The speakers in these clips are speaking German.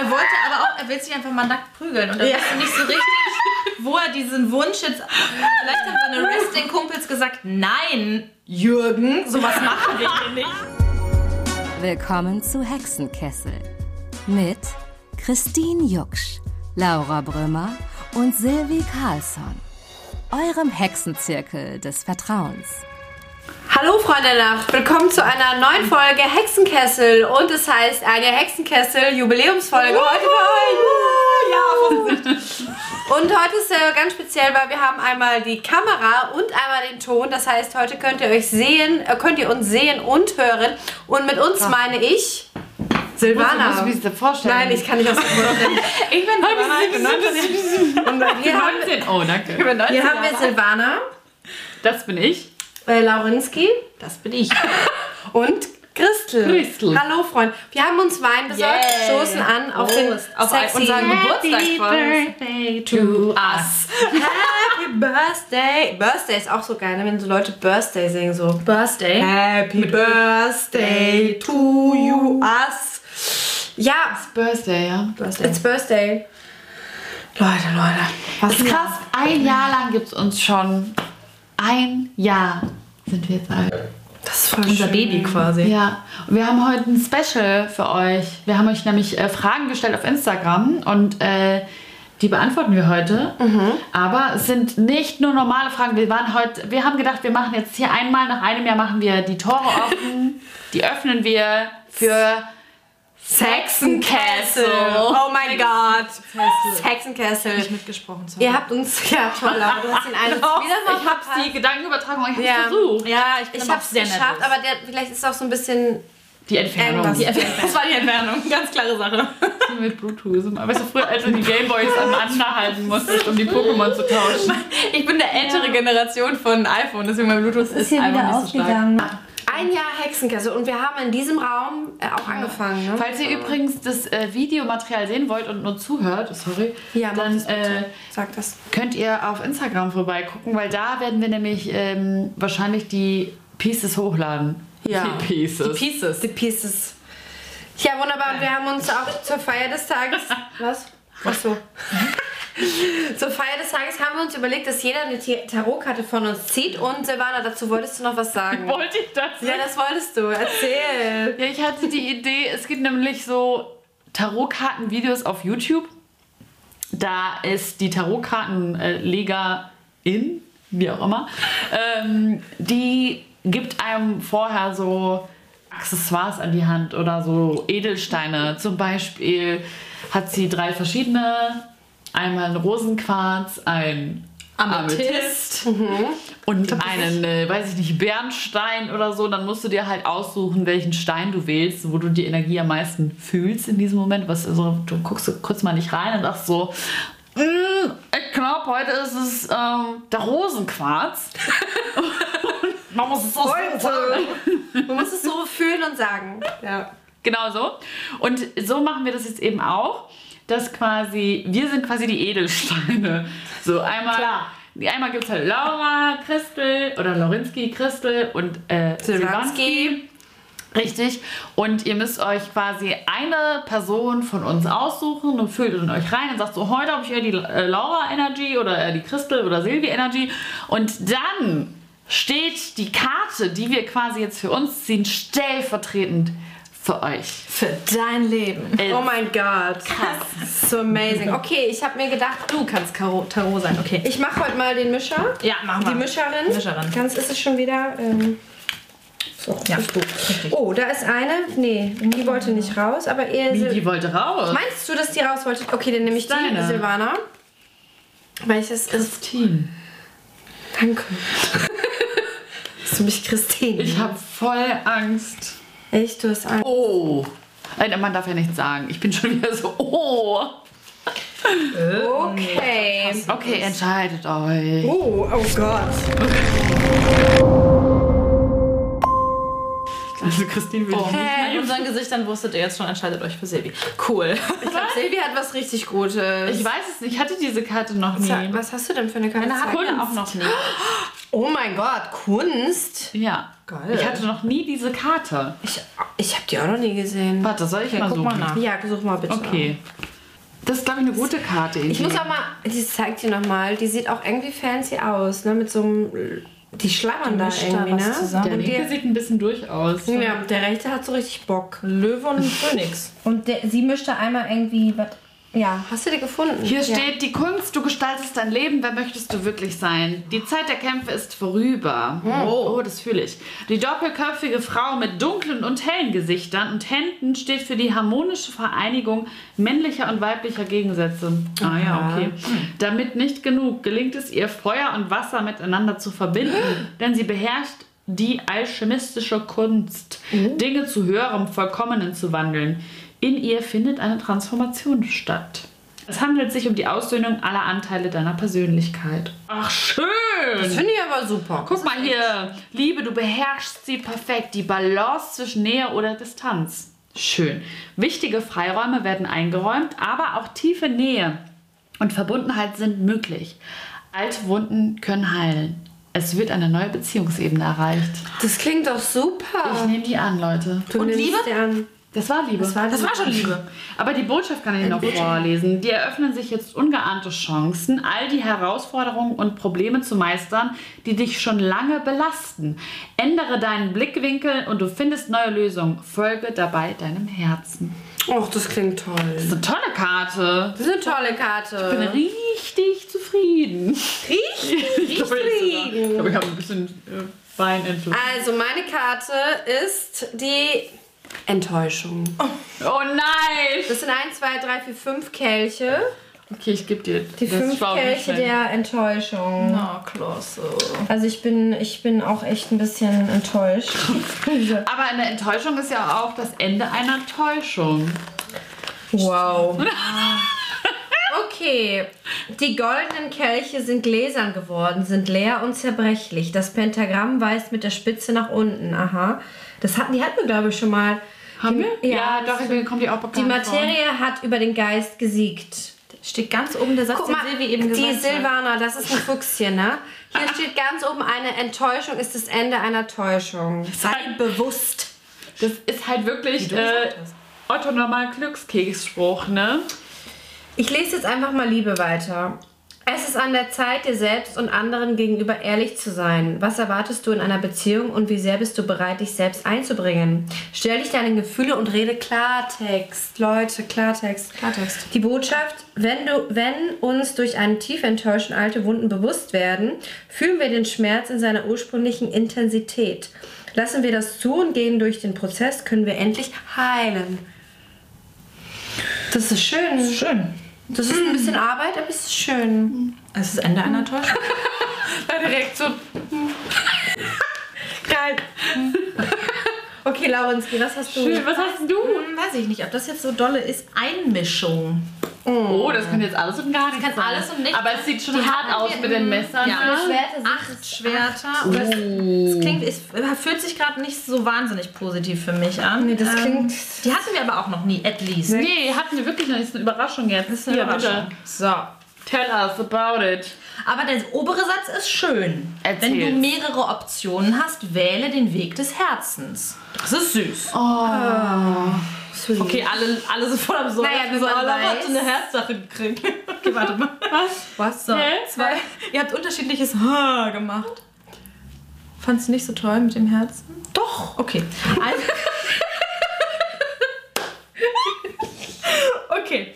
Er wollte aber auch, er will sich einfach mal nackt prügeln. Und da Ja. wusste nicht so richtig, wo er diesen Wunsch jetzt. Vielleicht haben seine Wrestling-Kumpels gesagt: Nein, Jürgen, sowas machen wir hier nicht. Willkommen zu Hexenkessel mit Christine Jucksch, Laura Brümmer und Silvi Carlsson, eurem Hexenzirkel des Vertrauens. Hallo Freunde der Nacht, willkommen zu einer neuen Folge Hexenkessel und es heißt eine Hexenkessel Jubiläumsfolge heute für euch. Ja, Und heute ist äh, ganz speziell, weil wir haben einmal die Kamera und einmal den Ton. Das heißt, heute könnt ihr euch sehen, äh, könnt ihr uns sehen und hören. Und mit uns meine ich Silvana. Musst du mir das vorstellen? Nein, ich kann nicht aus dem. Ich bin Silvana, ich bin 19. Und hier haben, 19. Oh, danke. Ich bin 19 hier haben wir. Silvana, Das bin ich. Äh, Laurinski Das bin ich. und Christel. Christel. Hallo Freunde. Wir haben uns Wein besorgt, Yay. stoßen an auf den. Auf sexy unseren Geburtstag voll. birthday to us. Happy Birthday. Birthday ist auch so geil, ne, wenn so Leute Birthday singen so. Birthday. Happy Birthday to you us. Ja, Birthday, ja. it's Birthday. Leute, Leute. Was ist krass. Ein Jahr lang gibt es uns schon. Ein Jahr sind wir jetzt alt. Das ist voll Unser schön. Baby quasi. Ja, und wir haben heute ein Special für euch. Wir haben euch nämlich äh, Fragen gestellt auf Instagram und äh, die beantworten wir heute. Aber es sind nicht nur normale Fragen. Wir waren heute, wir haben gedacht, wir machen jetzt hier einmal nach einem Jahr machen wir die Tore offen. die öffnen wir für Hexenkessel. Oh mein Gott. Hexenkessel. Mitgesprochen. sorry. Ihr habt uns, ja toll, Laura, du hast den einen wieder mal Ich habe die Gedankenübertragung, ich habe Ja. versucht. Ja, ich bin Ich aber hab's sehr geschafft, nervös. aber der, vielleicht ist es auch so ein bisschen Die Entfernung. Die Das war die Entfernung, ganz klare Sache. mit Bluetooth. Weißt du, früher, als du die Gameboys aneinander halten musstest, um die Pokémon zu tauschen. Ich bin der ältere Generation von iPhone, deswegen mein Bluetooth ist, einfach nicht so stark. Ein Jahr Hexenkessel und wir haben in diesem Raum äh, auch angefangen. Ne? Falls ihr übrigens das äh, Videomaterial sehen wollt und nur zuhört, sorry, Ja, dann äh, Sag das. könnt ihr auf Instagram vorbeigucken, weil da werden wir nämlich ähm, wahrscheinlich die Pieces hochladen. Ja. Die Pieces. Pieces. The Pieces. Ja, wunderbar. Und wir haben uns auch zur Feier des Tages. Was? Ach so. zur Feier des Tages haben wir uns überlegt, dass jeder eine Tarotkarte von uns zieht. Und Silvana, dazu wolltest du noch was sagen. Wollte ich das? Ja, das wolltest du. Erzähl. Ja, ich hatte die Idee, es gibt nämlich so Tarotkarten-Videos auf YouTube. Da ist die Tarotkartenlegerin, wie auch immer, ähm, die gibt einem vorher so Accessoires an die Hand oder so Edelsteine. Zum Beispiel hat sie drei verschiedene. Einmal ein Rosenquarz, ein Amethyst. und einen, äh, weiß ich nicht, Bernstein oder so, dann musst du dir halt aussuchen, welchen Stein du wählst, wo du die Energie am meisten fühlst in diesem Moment. Was, also, du guckst kurz mal nicht rein und sagst so, "Mm, ich glaube, heute ist es ähm, der Rosenquarz. Man muss es so sagen. Du musst es so fühlen und sagen. Ja. Genau so. Und so machen wir das jetzt eben auch, dass quasi, wir sind quasi die Edelsteine. So einmal, Klar. einmal gibt es halt Laura, Christel oder Laurinski, Christel und äh, Silvanski. Richtig. Und ihr müsst euch quasi eine Person von uns aussuchen und fühlt in euch rein und sagt so, heute habe ich eher die äh, Laura Energy oder eher die Christel oder Silvi Energy. Und dann steht die Karte, die wir quasi jetzt für uns ziehen, stellvertretend für euch. Für dein Leben. Äh, Oh mein Gott. Krass. So amazing. Okay, ich habe mir gedacht, Du kannst Karo Tarot sein, okay. ich mache heute mal den Mischer. Ja, machen wir. Die Mischerin. Mischerin. Ganz ist es schon wieder. Ähm, so, Ja. Oh, da ist eine. Nee, die wollte nicht raus, aber eher. Wie, die wollte raus. Meinst du, dass die raus wollte? Okay, dann nehme ich die, Deine. Silvana. Welches ist. Christine. Danke. Hast du mich Christine? Ich habe voll Angst. Echt, du hast Angst. Oh. Nein, man darf ja nichts sagen. Ich bin schon wieder so, oh. Okay. Okay, entscheidet euch. Oh, oh Gott. Also Christine will ich nicht. An unseren Gesichtern wusstet ihr jetzt schon, entscheidet euch für Silvi. Cool. Ich glaube, Silvi hat was richtig Gutes. Ich weiß es nicht, ich hatte diese Karte noch nie. Was hast du denn für eine Karte? Eine hat Zeig. wir auch noch nie. Oh mein Gott, Kunst? Ja. Geil. Ich hatte noch nie diese Karte. Ich, ich habe die auch noch nie gesehen. Warte, soll ich mal guck suchen? mal nach. Ja, such mal bitte. Okay. Das ist, glaube ich, eine gute Karte. Ich muss auch mal, die zeigt dir nochmal, die sieht auch irgendwie fancy aus, ne? Mit so einem, die schlammern da irgendwie, ne? zusammen. Der Und linke die, sieht ein bisschen durch aus. ja, der rechte hat so richtig Bock. Löwe und Phönix. Und der, sie mischte einmal irgendwie, was, ja, hast du die gefunden? Hier ja. steht, die Kunst, du gestaltest dein Leben, wer möchtest du wirklich sein? Die Zeit der Kämpfe ist vorüber. Oh, oh das fühle ich. Die doppelköpfige Frau mit dunklen und hellen Gesichtern und Händen steht für die harmonische Vereinigung männlicher und weiblicher Gegensätze. Ah ja, okay. Damit nicht genug, gelingt es ihr, Feuer und Wasser miteinander zu verbinden, denn sie beherrscht die alchemistische Kunst, Dinge zu höherem, vollkommenen zu wandeln. In ihr findet eine Transformation statt. Es handelt sich um die Aussöhnung aller Anteile deiner Persönlichkeit. Ach, schön! Das finde ich aber super. Guck mal hier. Liebe, du beherrschst sie perfekt. Die Balance zwischen Nähe oder Distanz. Schön. Wichtige Freiräume werden eingeräumt, aber auch tiefe Nähe und Verbundenheit sind möglich. Alte Wunden können heilen. Es wird eine neue Beziehungsebene erreicht. Das klingt doch super. Ich nehme die an, Leute. Du Und Liebe? die an. Das war Liebe. Das war, Das war schon Liebe. Aber die Botschaft kann ich noch vorlesen. Die eröffnen sich jetzt ungeahnte Chancen, all die Herausforderungen und Probleme zu meistern, die dich schon lange belasten. Ändere deinen Blickwinkel und du findest neue Lösungen. Folge dabei deinem Herzen. Och, das klingt toll. Das ist eine tolle Karte. Das ist eine tolle Karte. Ich bin richtig zufrieden. Richtig Ich glaube, ich, glaube, ich habe ein bisschen äh, Wein. Also, meine Karte ist die Enttäuschung. Oh nein! Das sind 1, 2, 3, 4, 5 Kelche. Okay, ich gebe dir Die das fünf Kelche der Enttäuschung. Na, klasse. Also ich bin, ich bin auch echt ein bisschen enttäuscht. Aber eine Enttäuschung ist ja auch das Ende einer Täuschung. Wow. Okay, die goldenen Kelche sind gläsern geworden, sind leer und zerbrechlich. Das Pentagramm weist mit der Spitze nach unten. Aha. Das hatten, die hatten wir, glaube ich, schon mal. Haben die, wir? Ja, doch, mir kommt die auch bekannt Die vor. Materie hat über den Geist gesiegt. Steht ganz oben der Satz, Guck den mal, Silvi eben die gesagt hat. Silvana, das ist ein Fuchschen, ne? Hier steht ganz oben, eine Enttäuschung ist das Ende einer Täuschung. Sei bewusst. Das ist halt wirklich äh. Otto normal Glückskeksspruch, ne? Ich lese jetzt einfach mal Liebe weiter. Es ist an der Zeit, dir selbst und anderen gegenüber ehrlich zu sein. Was erwartest du in einer Beziehung und wie sehr bist du bereit, dich selbst einzubringen? Stell dich deine Gefühle und rede Klartext. Leute, Klartext. Klartext. Die Botschaft, wenn, du, wenn uns durch einen tief enttäuschten alte Wunden bewusst werden, fühlen wir den Schmerz in seiner ursprünglichen Intensität. Lassen wir das zu und gehen durch den Prozess, können wir endlich heilen. Das ist schön. Schön. Das ist ein bisschen Arbeit, aber es ist schön. Es ist das Ende einer Täuschung. Deine Reaktion. Geil. Okay, Laurenski, was hast du? Schön, was hast du? Hm, weiß ich nicht, ob das jetzt so dolle ist. Einmischung. Oh, das könnte jetzt alles und gar nichts kann sein. alles und nichts. Aber es sieht schon Die hart aus mit den Messern. Ja. Schwerter Acht Schwerter. Und das, das klingt, es fühlt sich gerade nicht so wahnsinnig positiv für mich an. Nee, das klingt- Die hatten wir aber auch noch nie, at least. Nee, hatten wir wirklich noch nicht. Das ist eine Überraschung jetzt. Das ist eine Überraschung. bitte. So. Tell us about it. Aber der obere Satz ist schön. Erzähl's. Wenn du mehrere Optionen hast, wähle den Weg des Herzens. Das ist süß. Sweet. Okay, alle, alle sind voll am Sorgen. Naja, wenn so, man alle hat eine Herzsache gekriegt. Okay, warte mal. Was? So, Hä? zwei. Ihr habt unterschiedliches Ha gemacht. Fandst du nicht so toll mit dem Herzen? Doch. Okay. Also, okay.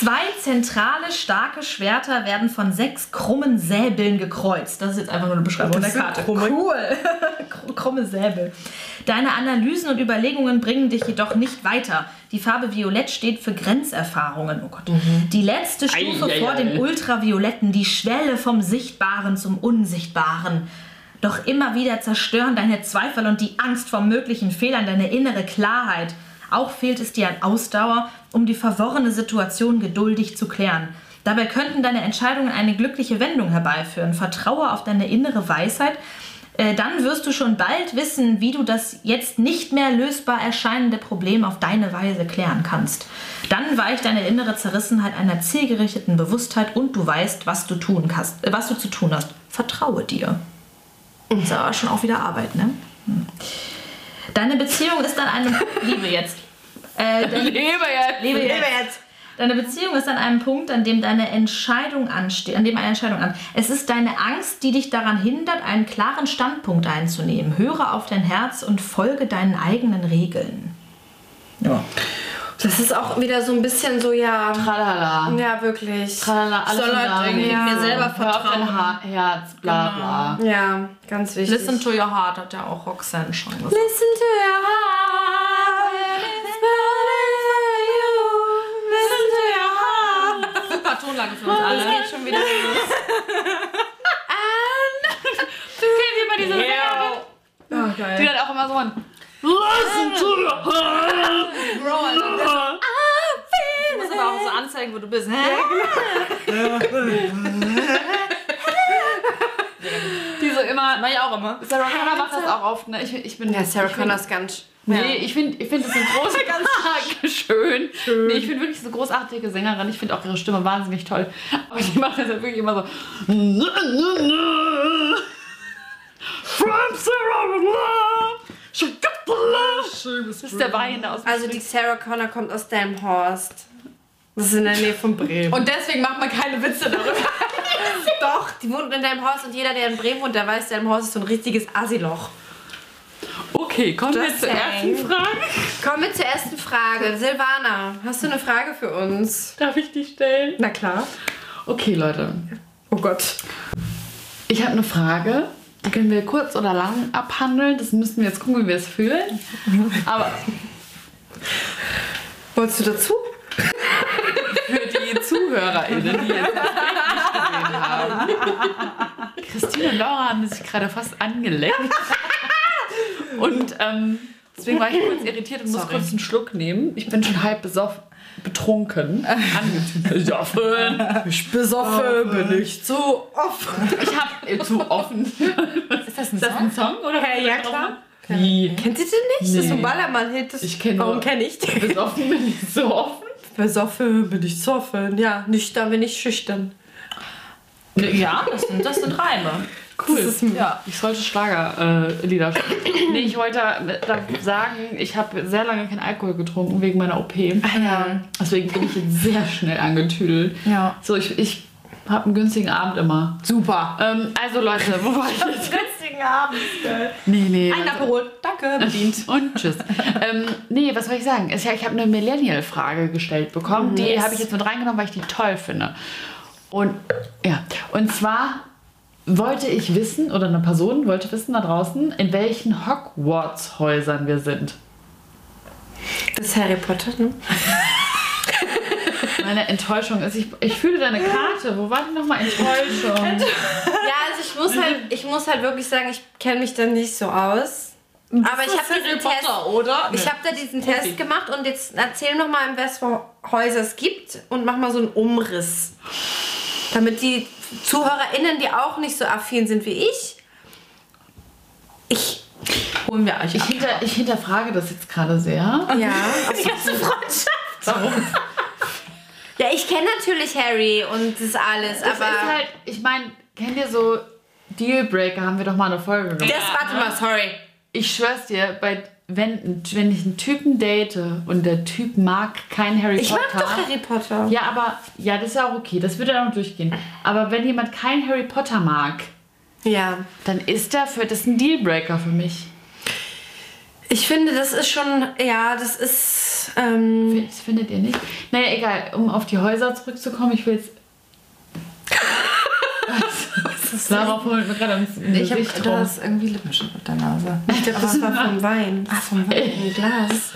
Zwei zentrale, starke Schwerter werden von sechs krummen Säbeln gekreuzt. Das ist jetzt einfach nur eine Beschreibung der Karte. Cool. Kr- Krumme Säbel. Deine Analysen und Überlegungen bringen dich jedoch nicht weiter. Die Farbe Violett steht für Grenzerfahrungen. Oh Gott. Die letzte Stufe Ei, ei, vor ei. dem Ultravioletten, die Schwelle vom Sichtbaren zum Unsichtbaren. Doch immer wieder zerstören deine Zweifel und die Angst vor möglichen Fehlern deine innere Klarheit. Auch fehlt es dir an Ausdauer, um die verworrene Situation geduldig zu klären. Dabei könnten deine Entscheidungen eine glückliche Wendung herbeiführen. Vertraue auf deine innere Weisheit. Äh, Dann wirst du schon bald wissen, wie du das jetzt nicht mehr lösbar erscheinende Problem auf deine Weise klären kannst. Dann weicht deine innere Zerrissenheit einer zielgerichteten Bewusstheit und du weißt, was du tun kannst, äh, was du zu tun hast. Vertraue dir. Das ist aber schon auch wieder Arbeit, ne? Deine Beziehung ist an einem Liebe jetzt. Äh, deine, Lebe jetzt! Lebe jetzt. Deine Beziehung ist an einem Punkt, an dem deine Entscheidung ansteht, an dem eine Entscheidung an. Es ist deine Angst, die dich daran hindert, einen klaren Standpunkt einzunehmen. Höre auf dein Herz und folge deinen eigenen Regeln. Ja. Das ist auch wieder so ein bisschen so, ja. Tralala. Ja, wirklich. Tralala, alles Soll halt irgendwie mir selber vertrauen. Herz, bla bla. Ja, ganz wichtig. Listen to your heart hat ja auch Roxanne schon gesagt. Listen to your heart. It's you. Listen to your heart. Super Tonlage für uns alle. geht schon wieder los. Kennt ihr mal diese Sängerin? Oh, Die geil. hat auch immer so ein Listen to your heart. Bro, Alter. Du musst aber auch so anzeigen, wo du bist. Die so immer. Mach ich auch immer. Sarah Connor macht das auch oft, ne? Ich, ich bin. Ja, Sarah Connor ist ganz. Nee, ich finde, ich find, das sind große, ganz schön. Nee, ich finde wirklich so großartige Sängerin. Ich finde auch ihre Stimme wahnsinnig toll. Aber die macht das halt wirklich immer so. From Sarah Connor, love. Das ist der Wein aus dem Also die Sarah Connor kommt aus Delmhorst. Das ist in der Nähe von Bremen. Und deswegen macht man keine Witze darüber. doch, die wohnt in Delmhorst und jeder, der in Bremen wohnt, der weiß, Delmhorst ist so ein richtiges Asiloch. Okay, kommen wir zur ersten Frage. Kommen wir zur ersten Frage. Silvana, hast du eine Frage für uns? Darf ich die stellen? Na klar. Okay, Leute. Oh Gott. Ich habe eine Frage. Können wir kurz oder lang abhandeln. Das müssen wir jetzt gucken, wie wir es fühlen. Aber Wolltest du dazu? für die ZuhörerInnen, die jetzt haben. Christine und Laura haben sich gerade fast angeleckt. Und ähm, deswegen war ich kurz irritiert und muss Sorry. kurz einen Schluck nehmen. Ich bin schon halb besoffen. Betrunken. Angetünt. Besoffen. Ich besoffen, bin ich zu offen. Ich hab äh, zu offen. Ist das ein Ist das ein Song? Oder Hey, ja, klar. Wie? Kennt ihr den nicht? Das ist so ein Nee. Ballermann-Hit. Ich kenn Warum kenne ich den? Besoffen bin ich so offen. Besoffen, bin ich zu offen. Ja, nüchtern, bin ich schüchtern. Ja, das sind, das sind Reime. Cool. Das ist- ja, ich sollte Schlagerlieder äh, Lieder spielen. Nee, ich wollte da sagen, ich habe sehr lange keinen Alkohol getrunken wegen meiner OP. Ja. Deswegen bin ich jetzt sehr schnell angetüdelt. Ja. So, ich, ich habe einen günstigen Abend immer. Super. Ähm, also Leute, wo war ich jetzt? Günstigen Abend. Nee, nee. Ein also- Aperol. Danke, bedient. und tschüss. ähm, nee, was soll ich sagen? Ich, ich habe eine Millennial-Frage gestellt bekommen. Die Yes. habe ich jetzt mit reingenommen, weil ich die toll finde. Und ja, und zwar wollte ich wissen, oder eine Person wollte wissen da draußen, in welchen Hogwarts-Häusern wir sind. Das ist Harry Potter, ne? Meine Enttäuschung ist, ich, ich fühle deine Karte. Wo war die nochmal Enttäuschung? Ja, also ich muss halt, ich muss halt wirklich sagen, ich kenne mich da nicht so aus. Aber ich habe diesen Test, oder? ich habe da diesen Test gemacht und jetzt erzähl noch mal, in was für Häuser es gibt und mach mal so einen Umriss. Damit die ZuhörerInnen, die auch nicht so affin sind wie ich, ich, holen wir euch Ich, hinter, ich hinterfrage das jetzt gerade sehr. ja. Die ganze Freundschaft. Warum? Ja, ich kenne natürlich Harry und das alles, Das aber. ist halt, ich meine, kennt ihr so Dealbreaker? Haben wir doch mal eine Folge gemacht. das, warte mal, sorry. Ich schwör's dir, bei, wenn, wenn ich einen Typen date und der Typ mag kein Harry Ich Potter. mag doch Harry Potter. Ja, aber, ja, das ist ja auch okay. Das würde dann auch durchgehen. Aber wenn jemand kein Harry Potter mag, Ja. dann ist der für, das ein Dealbreaker für mich. Ich finde, das ist schon, ja, das ist. Ähm, Das findet ihr nicht? Naja, egal, um auf die Häuser zurückzukommen, ich will jetzt. Darauf holt mir gerade ins Ich habe da ist irgendwie Lippenstift auf der Nase. ich glaube, das war vom Wein. Ah, vom Wein im Glas.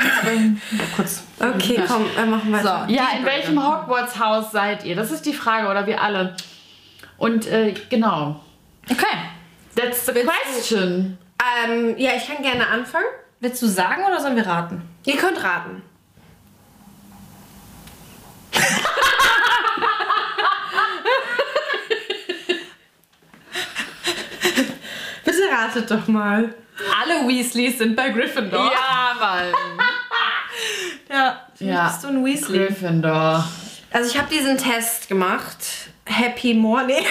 Kurz. Okay, komm, wir machen weiter. So. Ja, in welchem Hogwarts-Haus seid ihr? Das ist die Frage, oder wir alle. Und äh, genau. Okay. That's the Willst du- question. Ähm, ja, ich kann gerne anfangen. Willst du sagen oder sollen wir raten? Ihr könnt raten. Bitte ratet doch mal. Alle Weasleys sind bei Gryffindor. Ja, Mann. Ja. Ja. Bist du ein Weasley? Gryffindor. Also ich habe diesen Test gemacht. Happy Morning.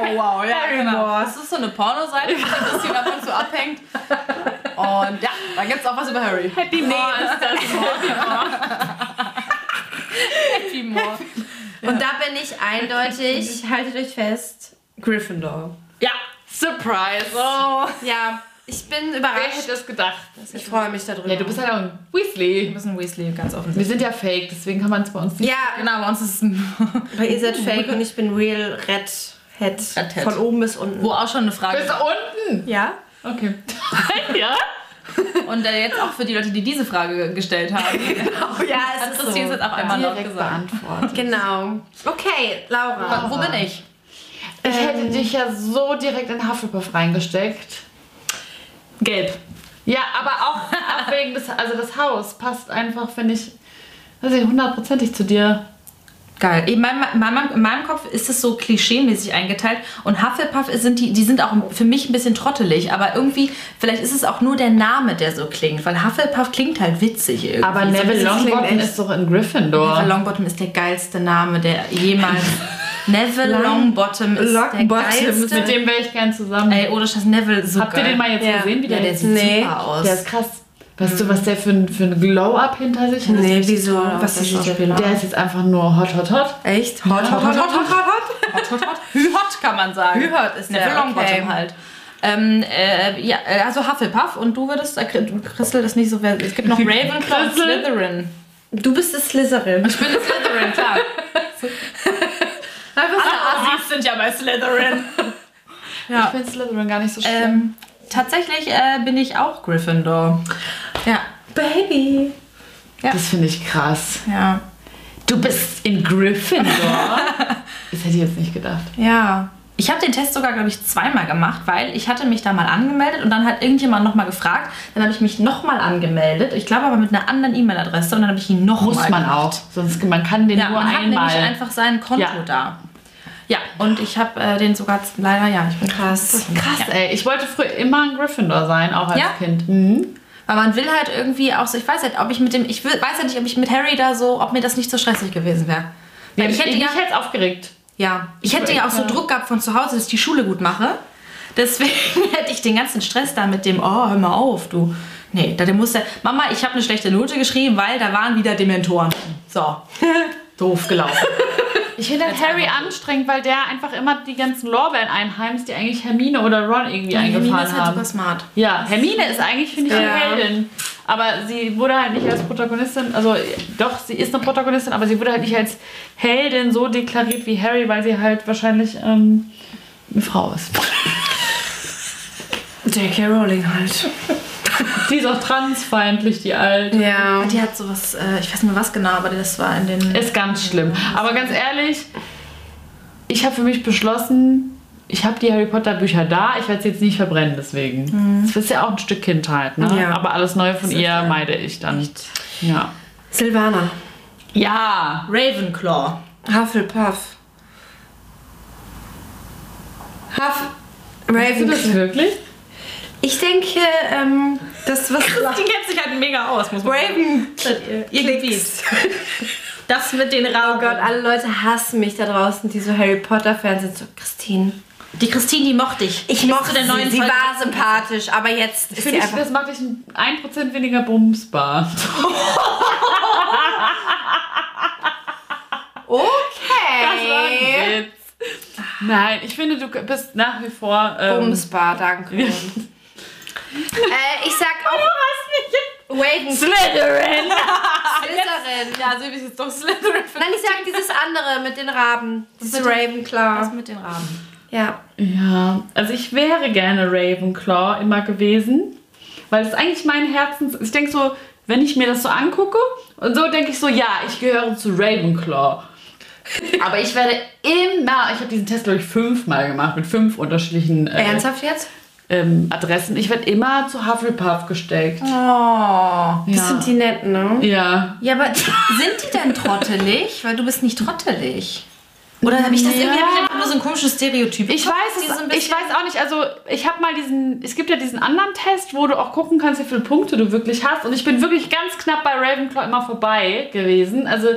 Oh wow, ja genau. Das ist so eine Pornoseite, die ein bisschen ab und zu abhängt. Und ja, da gibt es auch was über Harry. Happy More ist das. Happy More. Und da bin ich eindeutig, haltet euch fest, Gryffindor. Ja. Surprise. Oh. Ja, ich bin Wer überrascht. hätte das gedacht? Ich freue mich darüber. Ja, du bist halt auch ein Weasley. Wir sind Weasley, ganz Wir offensichtlich. sind ja fake, deswegen kann man es bei uns nicht. Ja, Genau, bei uns ist es ein. weil ihr seid fake und ich bin real Red Head. Red Hat. Von oben bis unten. Wo auch schon eine Frage Bis unten. Ja? Okay. ja? Und äh, jetzt auch für die Leute, die diese Frage gestellt haben. Oh ja, Hat Christine es jetzt auch einmal noch gesagt. beantwortet. Genau. Okay, Laura. Wo bin ich? Ich hätte dich ja so direkt in Hufflepuff reingesteckt. Gelb. Ja, aber auch, auch wegen des, also das Haus passt einfach, finde ich, weiß ich, hundertprozentig zu dir. Geil. In meinem, in meinem, in meinem Kopf ist es so klischee-mäßig eingeteilt und Hufflepuff sind die, die sind auch für mich ein bisschen trottelig, aber irgendwie, vielleicht ist es auch nur der Name, der so klingt, weil Hufflepuff klingt halt witzig irgendwie. Aber so Neville bisschen- Longbottom ist doch in Gryffindor. Neville Longbottom ist der geilste Name, der jemals. Neville Long- Longbottom ist Longbottom der geilste. Mit dem wäre ich gern zusammen. Ey, ohne Scheiß, Neville, so Habt ihr den mal jetzt Ja. gesehen, wie Ja, der, sieht Nee. super aus. Der ist krass. Weißt du, was der für ein, für ein Glow-Up hinter sich hat? Nee, wieso? Was der ist das? Der ist jetzt einfach nur hot, hot, hot. Echt? Hot, hot, hot, hot, hot, hot, hot. Hot, hot, hot. Hü-hot kann man sagen. Hü-hot ist der, Neville Longbottom okay. halt. Ähm, äh, ja, äh, also Hufflepuff und du würdest, äh, Crystal ist nicht so, wer- es gibt noch Ravenclaw und? Slytherin. Du bist das Slytherin. Ich bin Slytherin, klar. Alle Assis sind ja bei Slytherin. Ich ja. finde Slytherin gar nicht so schlimm. Ähm, tatsächlich äh, bin ich auch Gryffindor. Ja. Baby. das finde ich krass. Ja. Du bist in Gryffindor? das hätte ich jetzt nicht gedacht. Ja. Ich habe den Test sogar, glaube ich, zweimal gemacht, weil ich hatte mich da mal angemeldet und dann hat irgendjemand nochmal gefragt. Dann habe ich mich nochmal angemeldet. Ich glaube aber mit einer anderen E-Mail-Adresse und dann habe ich ihn nochmal Muss man auch. Sonst man kann den Ja, nur man hat nämlich einmal. einfach sein Konto Ja. da. Ja, und ich habe äh, den sogar leider, ja, ich bin krass. Krass, ey. Ich wollte früher immer ein Gryffindor sein, auch als Ja? Kind. Mhm. Weil man will halt irgendwie auch so, ich weiß halt, ob ich mit dem, ich will, weiß halt nicht, ob ich mit Harry da so, ob mir das nicht so stressig gewesen wäre. Weil ich hätte ja, mich jetzt aufgeregt. ja, ich hätte ja auch so ja. Druck gehabt von zu Hause, dass ich die Schule gut mache. Deswegen hätte ich den ganzen Stress da mit dem, oh, hör mal auf, du. Nee, da muss der, Mama, ich habe eine schlechte Note geschrieben, weil da waren wieder Dementoren. So, doof gelaufen. Ich finde Harry anstrengend, weil der einfach immer die ganzen Lorbeeren einheimst, die eigentlich Hermine oder Ron irgendwie eingefahren ist halt haben. super smart. Ja, Hermine ist eigentlich, finde ich, Ja. die Heldin. Aber sie wurde halt nicht als Protagonistin, also doch, sie ist eine Protagonistin, aber sie wurde halt nicht als Heldin so deklariert wie Harry, weil sie halt wahrscheinlich ähm, eine Frau ist. J.K. Rowling halt. Die ist auch transfeindlich, die Alte. Ja. Die hat sowas, äh, ich weiß nicht mehr was genau, aber das war in den. Ist ganz schlimm. Aber ganz ehrlich, ich habe für mich beschlossen, ich habe die Harry Potter Bücher da, ich werde sie jetzt nicht verbrennen deswegen. Das ist ja auch ein Stück Kindheit, ne? Ja. Aber alles Neue von ihr meide ich dann. Ja. Silvana. Ja. Ravenclaw. Hufflepuff. Huff. Findest du das Ravenclaw. wirklich? Ich denke, ähm, das was Die kennt sich halt mega aus, muss man Raven Irgendwie. Das mit den Oh Raben. Gott, alle Leute hassen mich da draußen, die so Harry Potter Fans sind. So, Christine. Die Christine, die mochte ich. Ich mochte der sie. neuen Sie Folge. war sympathisch, aber jetzt ist sie einfach... das macht dich ein 1% weniger bumsbar. Okay. Nein, ich finde, du bist nach wie vor. Ähm, Bumsbar, danke. äh, ich sag auch Raven Slytherin! Slytherin. Ja, sie ist jetzt doch Slytherin. Nein, ich sag dieses andere mit den Raben. Das ist den- Ravenclaw. Was mit den Raben? Ja. Ja, also ich wäre gerne Ravenclaw immer gewesen, weil es eigentlich mein Herzens. Ich denke so, wenn ich mir das so angucke und so denke ich so, ja, ich gehöre zu Ravenclaw. Aber ich werde immer, ich habe diesen Test glaube ich fünfmal gemacht mit fünf unterschiedlichen äh, Ernsthaft jetzt? Ähm, Adressen. Ich werde immer zu Hufflepuff gesteckt. Oh. Das Ja. sind die netten, ne? Ja. Ja, aber sind die denn trottelig? Weil du bist nicht trottelig. Oder habe ich das Ja. irgendwie hab ich einfach nur so ein komisches Stereotyp? Ich weiß, Die so es, ich weiß auch nicht, also ich habe mal diesen, es gibt ja diesen anderen Test, wo du auch gucken kannst, wie viele Punkte du wirklich hast. Und ich bin wirklich ganz knapp bei Ravenclaw immer vorbei gewesen. Also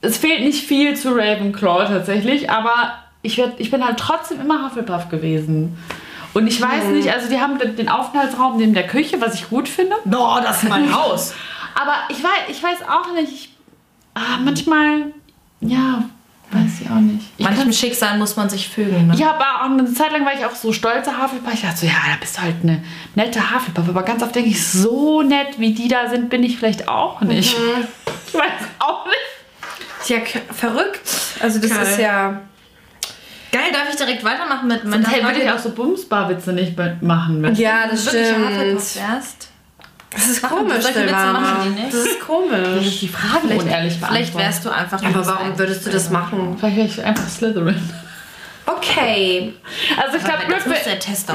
es fehlt nicht viel zu Ravenclaw tatsächlich, aber ich, werd, ich bin halt trotzdem immer Hufflepuff gewesen. Und ich weiß Mhm. nicht, also die haben den Aufenthaltsraum neben der Küche, was ich gut finde. No, das ist mein Haus. Aber ich weiß, ich weiß auch nicht, ich, ah, manchmal, ja, weiß ich auch nicht. Ich Manchem Schicksal muss man sich fügen. Ne? Ja, aber auch eine Zeit lang war ich auch so stolzer Hufflepuff. Ich dachte so, ja, da bist du halt eine nette Hufflepuff. Aber ganz oft denke ich, so nett wie die da sind, bin ich vielleicht auch nicht. Ich weiß auch nicht. Tja, k- verrückt. Also das Geil. ist ja. Geil, darf ich direkt weitermachen mit meiner Sonst würde ich auch so Bumsbar-Witze nicht machen. du? Ja, das stimmt. Wärst? Das ist Machen- komisch, solche Witze machen die nicht? Das ist Das komisch. ist die Frage unehrlich Vielleicht wärst du einfach. Aber warum würdest du das machen? Vielleicht wäre ich einfach Slytherin. Okay. Also ich glaube,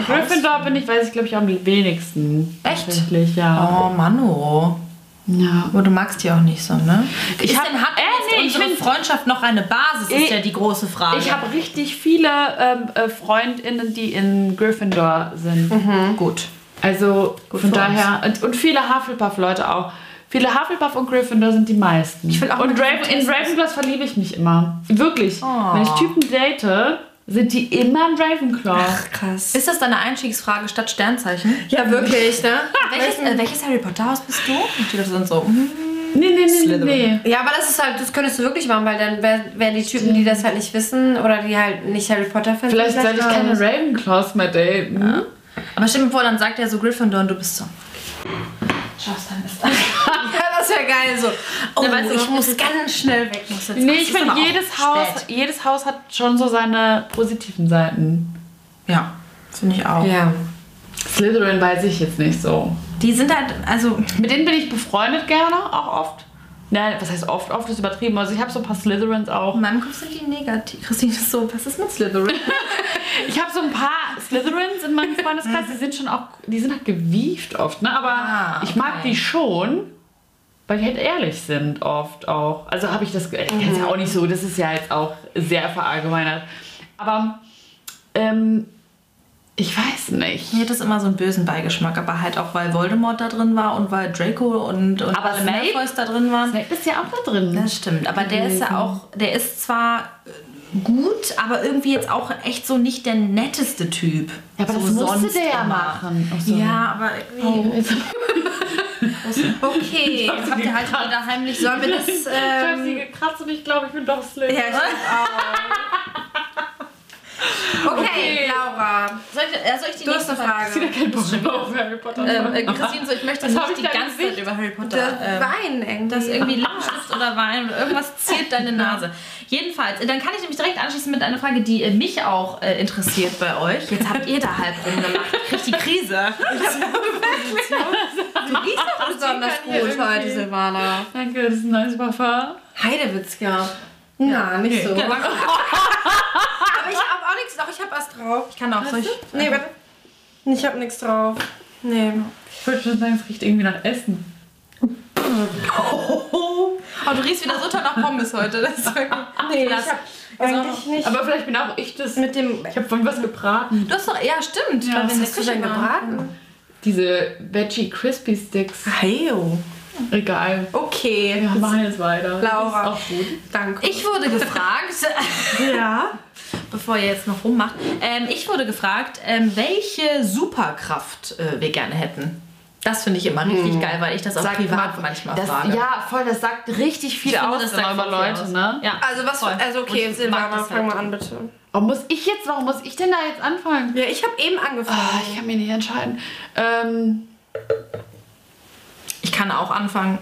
Gryffindor bin ich, weiß ich glaube ich am wenigsten. Echt? Tatsächlich, ja. Oh, Mano. Ja. Aber du magst die auch nicht so, ne? Ich ist hab- denn, hat äh, nee, ich find- Freundschaft noch eine Basis, ist Ich- ja die große Frage. Ich habe richtig viele ähm, äh, FreundInnen, die in Gryffindor sind. Gut. Also von für daher, und, und viele Hufflepuff-Leute auch. Viele Hufflepuff und Gryffindor sind die meisten. Ich will auch und Raven, in Ravenclaws verliebe ich mich immer. Wirklich. Oh. Wenn ich Typen date, sind die immer ein Ravenclaw. Krass. Ist das deine Einstiegsfrage statt Sternzeichen? Ja, wirklich, ne? Welches, äh, welches Harry Potter Haus bist du? Und die Leute sind so. hm. Nee, nee, nee, nee, Slytherin. nee. Ja, aber das ist halt, das könntest du wirklich machen, weil dann wär- wären die Typen, die das halt nicht wissen oder die halt nicht Harry Potter Fans Vielleicht sind, sollte ich keine. Ravenclaws mehr daten. Aber stell dir vor, dann sagt er so Gryffindor und du bist so. Schaffst dann ist Ja, das wäre geil so. Oh, Ja, weißt du, ich muss ganz schnell weg. Muss jetzt- Nee, ich finde, jedes Haus, spät. jedes Haus hat schon so seine positiven Seiten. Ja, finde ich auch. Ja. Slytherin weiß ich jetzt nicht so. Die sind halt, also. Mit denen bin ich befreundet gerne, auch oft. Nein, was heißt oft? Oft ist übertrieben. Also ich habe so ein paar Slytherins auch. In meinem Kopf sind die negativ. Christine ist so, was ist mit Slytherin? Ich habe so ein paar Slytherins in meinem Freundeskreis, die sind schon auch, die sind halt gewieft oft, ne? Aber Ah, ich mag okay. die schon, weil die halt ehrlich sind oft auch. Also habe ich das, ich kenne es ja auch nicht so, das ist ja jetzt auch sehr verallgemeinert. Aber ähm, ich weiß nicht. Mir hat das immer so einen bösen Beigeschmack, aber halt auch, weil Voldemort da drin war und weil Draco und, und Aber Snape? Malfoys da drin waren. Snape ist ja auch da drin. Das stimmt, aber der ist ja auch, der ist zwar gut, aber irgendwie jetzt auch echt so nicht der netteste Typ. Ja, aber so das musste sonst der ja machen. Ach so. Ja, aber irgendwie. Oh, Okay. Jetzt habt ihr halt wieder heimlich Sollen wir das. ich hab sie Ähm, gekratzt und ich glaube, ich bin doch Slytherin. ja, ich auch. Okay, Laura. Soll ich, äh, soll ich die Du hast nächste eine Frage. kein Bock mehr auf Harry Potter. Ähm, äh, Christine, so, ich möchte hab nicht ich die ganze? Zeit über Harry Potter. Das ähm, Wein irgendwie. Das ist irgendwie Lippenstift oder Wein oder irgendwas ziert deine Nase. Jedenfalls, äh, dann kann ich nämlich direkt anschließen mit einer Frage, die äh, mich auch äh, interessiert bei euch. Jetzt habt ihr da halb rumgemacht. Ich krieg die Krise. Du riechst doch besonders gut heute, Silvana. Danke, das ist ein neues Parfum. Heidewitzka. Ja, nicht so. Ja, Aber ich hab auch nichts drauf. Ich hab was drauf. Ich kann auch solch. Nee, warte. Ich hab nichts drauf. Nee. Ich wollte schon sagen, es riecht irgendwie nach Essen. Oh, du riechst wieder so toll nach Pommes heute. Das ist Nee, ich hab eigentlich nicht. Aber vielleicht bin auch ich das. mit dem. Ich habe von was gebraten. Du hast doch, ja, stimmt. Ja, Was hast du denn gebraten? Diese Veggie Crispy Sticks. Heyo. Egal. Okay. Wir machen jetzt weiter. Laura. Ist auch gut. Danke. Ich wurde gefragt, ja. bevor ihr jetzt noch rummacht, ähm, ich wurde gefragt, ähm, welche Superkraft äh, wir gerne hätten. Das finde ich immer richtig geil, weil ich das auch Sag privat mal, manchmal das, frage. Ja, voll, das sagt richtig viel Ich finde, aus das immer sagt über Leute, aus. ne? Ja, Also was? voll. Also okay, Silvana, fang halt. mal an bitte. Oh, muss ich jetzt, warum muss ich denn da jetzt anfangen? Ja, ich habe eben angefangen. Ah, ich kann mich nicht entscheiden. Ähm, kann auch anfangen.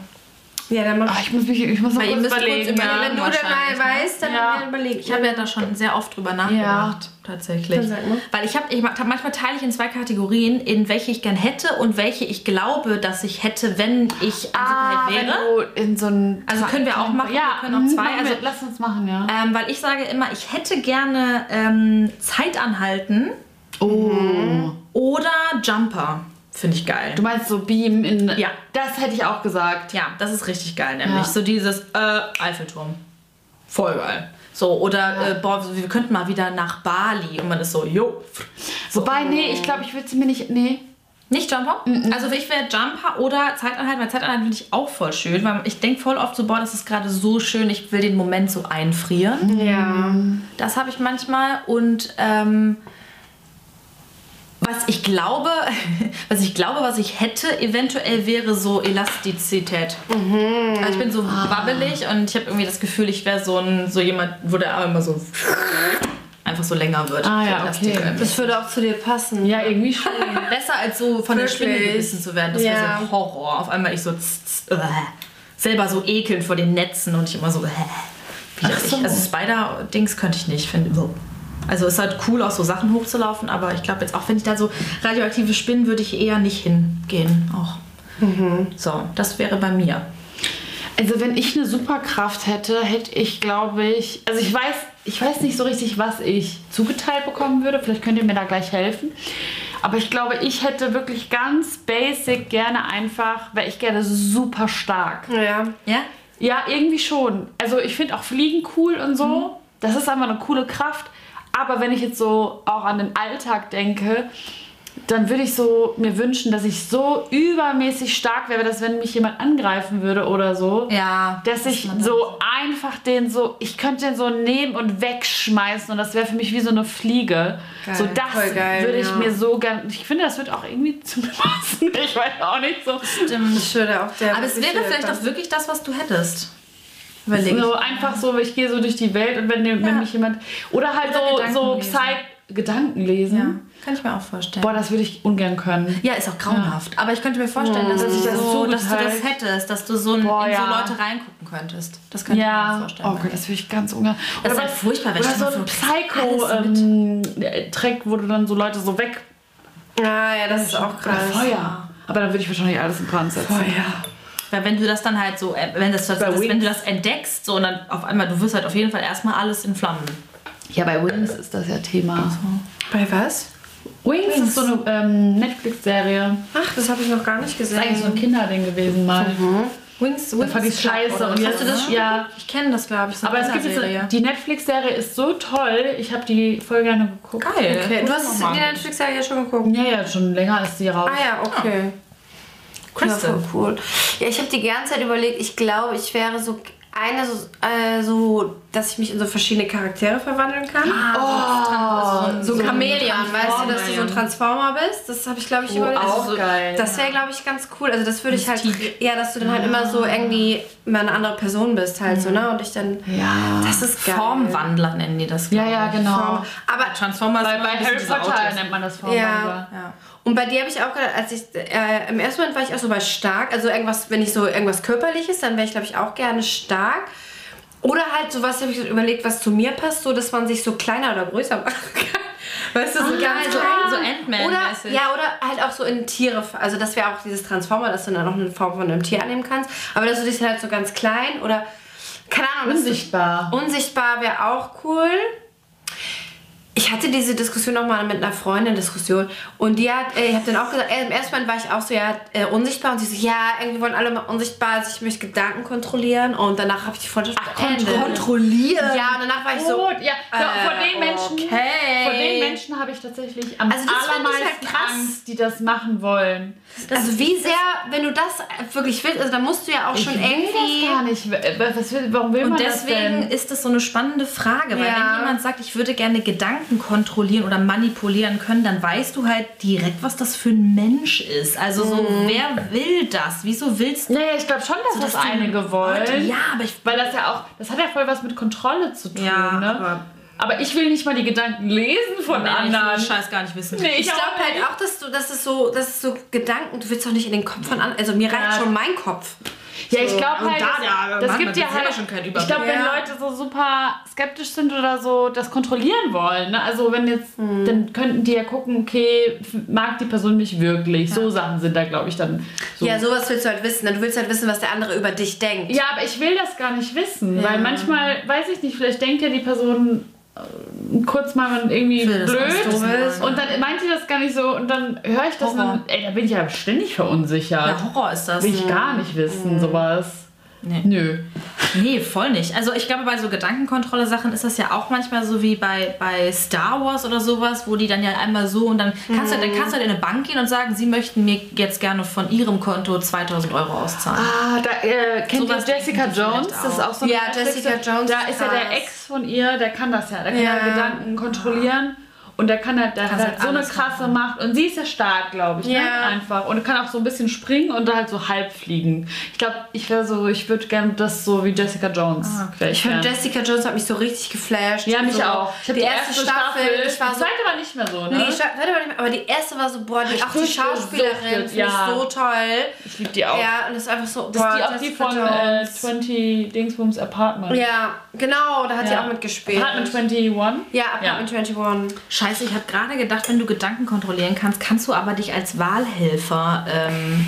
Ja, dann mach ah, ich muss mich, ich muss noch kurz müsst kurz überlegen. überlegen, ja. Wenn du dann mal ne? weißt, dann Ja. überleg. Ich habe ja da schon sehr oft drüber nachgedacht, tatsächlich. Sag mal. Weil ich habe, ich, hab- manchmal teile ich in zwei Kategorien, in welche ich gern hätte und welche ich glaube, dass ich hätte, wenn ich Ah, wenn wäre. du in so ein... Also können wir auch machen, Ja, wir können auch mhm, zwei, also- lass uns machen, ja. Ähm, weil ich sage immer, ich hätte gerne ähm, Zeit anhalten Oh. oder Jumper. Finde ich geil. Du meinst so Beam in... Ja. Das hätte ich auch gesagt. Ja, das ist richtig geil, nämlich. Ja. So dieses äh, Eiffelturm. Voll geil. So, oder äh, boah, wir könnten mal wieder nach Bali und man ist so, jo. Wobei, nee, ich glaube, ich würde sie mir nicht... Nee. Nicht Jumper? Also ich wäre Jumper oder Zeitanhalten, weil Zeitanhalten finde ich auch voll schön, weil ich denke voll oft so, boah, das ist gerade so schön, ich will den Moment so einfrieren. Ja. Das habe ich manchmal und ähm, was ich glaube, was ich glaube, was ich hätte, eventuell wäre so Elastizität. Also ich bin so wabbelig und ich habe irgendwie das Gefühl, ich wäre so ein so jemand, wo der Arm immer so einfach so länger wird. Ah, So ja, okay. Das würde auch zu dir passen. Ja, irgendwie schon. Besser als so von der? Spinne gebissen zu werden. Das wäre Ja. so ein Horror. Auf einmal ich so tz, tz, äh, selber so ekelnd vor den Netzen und ich immer so äh. Ach so. Also Spider-Dings könnte ich nicht. Find, so. Also es ist halt cool, auch so Sachen hochzulaufen, aber ich glaube jetzt auch, wenn ich da so radioaktive Spinnen, würde ich eher nicht hingehen. Auch. So, das wäre bei mir. Also wenn ich eine Superkraft hätte, hätte ich, glaube ich, also ich weiß, ich weiß nicht so richtig, was ich zugeteilt bekommen würde. Vielleicht könnt ihr mir da gleich helfen. Aber ich glaube, ich hätte wirklich ganz basic gerne einfach, wäre ich gerne super stark. Ja. Ja? Ja, irgendwie schon. Also ich finde auch Fliegen cool und so. Mhm. Das ist einfach eine coole Kraft. Aber wenn ich jetzt so auch an den Alltag denke, dann würde ich so mir wünschen, dass ich so übermäßig stark wäre, dass wenn mich jemand angreifen würde oder so, Ja. dass ich dann so einfach den so, ich könnte den so nehmen und wegschmeißen und das wäre für mich wie so eine Fliege. Geil, so das geil, würde ich ja. mir so gern, ich finde, das wird auch irgendwie zu mir passen. Ich weiß auch nicht so. Stimmt. Ich würde auch der. Aber es wäre vielleicht auch wirklich das, was du hättest. Überleg So einfach so, ich gehe so durch die Welt und wenn, wenn Ja. mich jemand. Oder halt Oder so, Gedanken so lesen. Psy Gedanken lesen. Ja, kann ich mir auch vorstellen. Boah, das würde ich ungern können. Ja, ist auch grauenhaft. Aber ich könnte mir vorstellen, dass, Dass du ich das so, dass du das hättest, dass du so in, Boah, in so ja. Leute reingucken könntest. Das könnte ich mir auch Ja, vorstellen. oh Gott, das würde ich ganz ungern. Das ist Oder halt was- furchtbar, wenn Oder so ein so Psycho alles ähm, äh, wo du dann so Leute so weg. Ah, ja, das ist auch krass. Feuer. Aber dann würde ich wahrscheinlich alles in Brand setzen. Weil wenn du das dann halt so, äh, wenn, das, das, das, wenn Wings. du das entdeckst, so und dann auf einmal, du wirst halt auf jeden Fall erstmal alles in Flammen. Ja, bei Wings ist das ja Thema. Bei was? Wings, ist so eine ähm, Netflix-Serie. Ach, das habe ich noch gar nicht Das ist eigentlich so gesehen. ein Kinderding gewesen mal. Wings, Da fand ich scheiße. Und jetzt, du das schon? Ja. Ich kenne das, glaube ich. So Aber es gibt jetzt, die Netflix-Serie ist so toll. Ich habe die voll gerne geguckt. Geil. Okay, du hast die Netflix-Serie ja schon geguckt. Ja, ja, schon länger ist die raus. Ah ja, okay. Ja, Kristen. voll cool. Ja, ich habe die ganze Zeit überlegt, ich glaube, ich wäre so eine so, äh, so, dass ich mich in so verschiedene Charaktere verwandeln kann. oh, so ein Chamäleon, weißt du, dass du so ein ja. Transformer bist? Das habe ich, glaube ich, überlegt. auch Also so- geil. Das wäre, glaube ich, ganz cool. Also das würde ich halt, ja, dass du dann halt immer so irgendwie mal eine andere Person bist halt so, ne? Und ich dann, Ja. das ist geil. Formwandler nennen die das. Ja, ja, genau. Aber Transformers Bei, bei immer ein bisschen Harry Potter nennt man das Formwandler. Ja. Und bei dir habe ich auch gedacht, als ich äh, im ersten Moment war ich auch so bei stark, also irgendwas, wenn ich so irgendwas körperliches, dann wäre ich glaube ich auch gerne stark. Oder halt sowas habe ich so überlegt, was zu mir passt, so dass man sich so kleiner oder größer machen kann. Weißt du, so Ah, ganz so- klein. so Ant-Man Oder ja, oder halt auch so in Tiere, also das wäre auch dieses Transformer, dass du dann auch eine Form von einem Tier annehmen kannst, aber dass du dich halt so ganz klein oder keine Ahnung, dass du- Unsichtbar. Unsichtbar wäre auch cool. Ich hatte diese Diskussion noch mal mit einer Freundin Diskussion und die hat, äh, ich habe dann auch gesagt, äh, im ersten Moment war ich auch so ja äh, unsichtbar und sie so ja irgendwie wollen alle mal unsichtbar, also ich möchte Gedanken kontrollieren und danach habe ich die Freundschaft beendet. Kontrollieren. Ja und danach war ich so Gut, ja. Äh, vor den Menschen, okay. vor den Menschen habe ich tatsächlich am Also das ich allermeisten halt krass. Angst, die das machen wollen. also wie sehr, wenn du das wirklich willst, also dann musst du ja auch schon ich will irgendwie das gar nicht. Was warum will Und man deswegen das denn? ist das so eine spannende Frage, weil Ja. wenn jemand sagt, ich würde gerne Gedanken kontrollieren oder manipulieren können, dann weißt du halt direkt, was das für ein Mensch ist. Also so, Mhm. wer will das? Wieso willst du? Naja, ich glaube schon, dass dass das du einige wollen. Leute- ja, aber ich- Weil das ja auch, das hat ja voll was mit Kontrolle zu tun, Ja, ne? aber- Aber ich will nicht mal die Gedanken lesen von Nee, ich will anderen. Scheiß gar nicht wissen. Nee, ich auch glaube halt auch, dass du, dass es so, dass es so Gedanken, du willst doch nicht in den Kopf von anderen, also mir reicht Ja. schon mein Kopf. Ja, ich glaube halt, da, das, ja, das gibt ja halt, ich glaube, wenn Ja. Leute so super skeptisch sind oder so, das kontrollieren wollen, ne? also wenn jetzt, Hm. dann könnten die ja gucken, okay, mag die Person mich wirklich? So Sachen sind da, glaube ich, dann so. Ja, sowas willst du halt wissen. Du willst halt wissen, was der andere über dich denkt. Ja, aber ich will das gar nicht wissen, weil manchmal, weiß ich nicht, vielleicht denkt ja die Person kurz mal irgendwie das blöd und dann meint sie das gar nicht so und dann höre ich das und Horror. dann, ey, da bin ich ja ständig verunsichert. Ja, Horror ist das. Will ich gar nicht wissen, sowas. Nee. Nö. Nee, voll nicht. Also ich glaube, bei so Gedankenkontrolle-Sachen ist das ja auch manchmal so wie bei, bei Star Wars oder sowas, wo die dann ja einmal so und dann kannst, du, dann kannst du halt in eine Bank gehen und sagen, sie möchten mir jetzt gerne von ihrem Konto 2000 Euro auszahlen. Ah, da äh, kennt ihr Jessica Jones? Das ist auch so eine Ja, Netflix- Jessica Jones Da ist ja der. Ex von ihr, der kann das ja. Der kann Ja. ja, Gedanken kontrollieren. Und der kann halt, der hat halt so eine krasse Macht. Und sie ist ja stark, glaube ich. Ne? Ja. Einfach. Und kann auch so ein bisschen springen und da halt so halb fliegen. Ich glaube, ich wäre so, ich würde gerne das so wie Jessica Jones. wär Ich finde. Jessica Jones hat mich so richtig geflasht. Ja, mich so, auch. Ich hab die, erste, Staffel, ich war die so. zweite war nicht mehr so, ne? Nee, die Staffel war nicht mehr, aber die erste war so, boah, die, auch die Schauspielerin finde ja. ich so toll. ich liebe die auch. Ja, und das ist einfach so, Das boah, ist die auch die von äh, Jones. 20 Dingsbums Apartment. Ja, genau, da hat sie Ja. auch mitgespielt. Apartment 21. Ja, Apartment 21. Scheiße, ich habe gerade gedacht, wenn du Gedanken kontrollieren kannst, kannst du aber dich als Wahlhelfer ähm,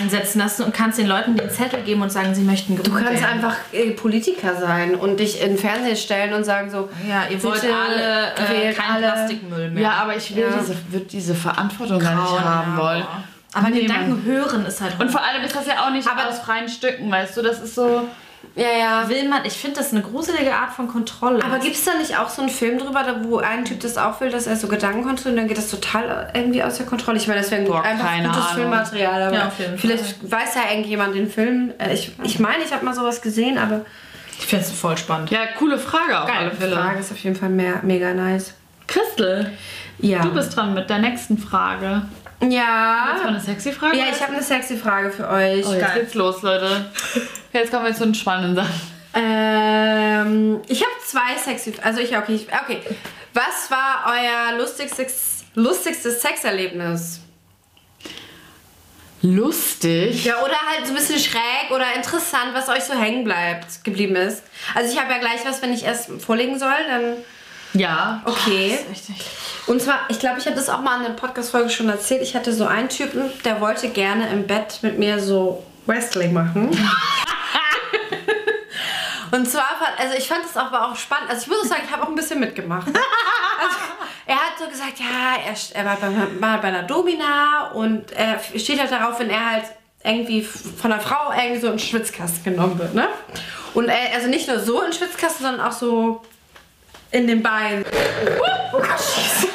einsetzen lassen und kannst den Leuten den Zettel geben und sagen, sie möchten Du gewählt kannst werden. einfach äh, Politiker sein und dich in den Fernseher stellen und sagen so, Ja, ihr wollt alle äh, wählt kein alle. Plastikmüll mehr. Ja, aber ich will Ja. diese, würde diese Verantwortung gar nicht haben ja, wollen. Aber Nee, Gedanken hören ist halt Und vor allem ist das ja auch nicht Aber- aus freien Stücken, weißt du? Das ist so. Ja, ja. will man, ich finde das eine gruselige Art von Kontrolle. Aber gibt es da nicht auch so einen Film drüber, wo ein Typ das auch will, dass er so Gedanken kontrolliert und dann geht das total irgendwie aus der Kontrolle? Ich meine, das wäre ein einfach gutes Ahnung. Filmmaterial, aber Ja, auf jeden vielleicht weiß ja irgendjemand den Film. Äh, Ich, ich meine, ich habe mal sowas gesehen, aber ich finde es voll spannend. Ja, coole Frage auf Geil, alle die Fälle. Frage ist auf jeden Fall mehr, mega nice. Christel, Ja. du bist dran mit der nächsten Frage. Das war ja. eine sexy Frage. Ja, ich habe eine sexy Frage für euch. Oh, jetzt geht's los, Leute. Jetzt kommen wir zu den spannenden Sachen. Ähm, ich habe zwei sexy. Also ich okay, ich, okay. Was war euer lustigstes, lustigstes Sexerlebnis? Lustig. Ja, oder halt so ein bisschen schräg oder interessant, was euch so hängen bleibt, geblieben ist. Also ich habe ja gleich was, wenn ich erst vorlegen soll, dann Ja. okay. Und zwar, ich glaube, ich habe das auch mal in der Podcast-Folge schon erzählt. Ich hatte so einen Typen, der wollte gerne im Bett mit mir so Wrestling machen. Und zwar, also ich fand das auch, aber auch spannend. Also ich muss auch sagen, ich habe auch ein bisschen mitgemacht. Also, er hat so gesagt, ja, er, er war bei, mal bei einer Domina und er steht halt darauf, wenn er halt irgendwie von einer Frau irgendwie so in den Schwitzkasten genommen wird, ne? Und er, also nicht nur so in den Schwitzkasten, sondern auch so in den Beinen. Oh Gott, scheiße.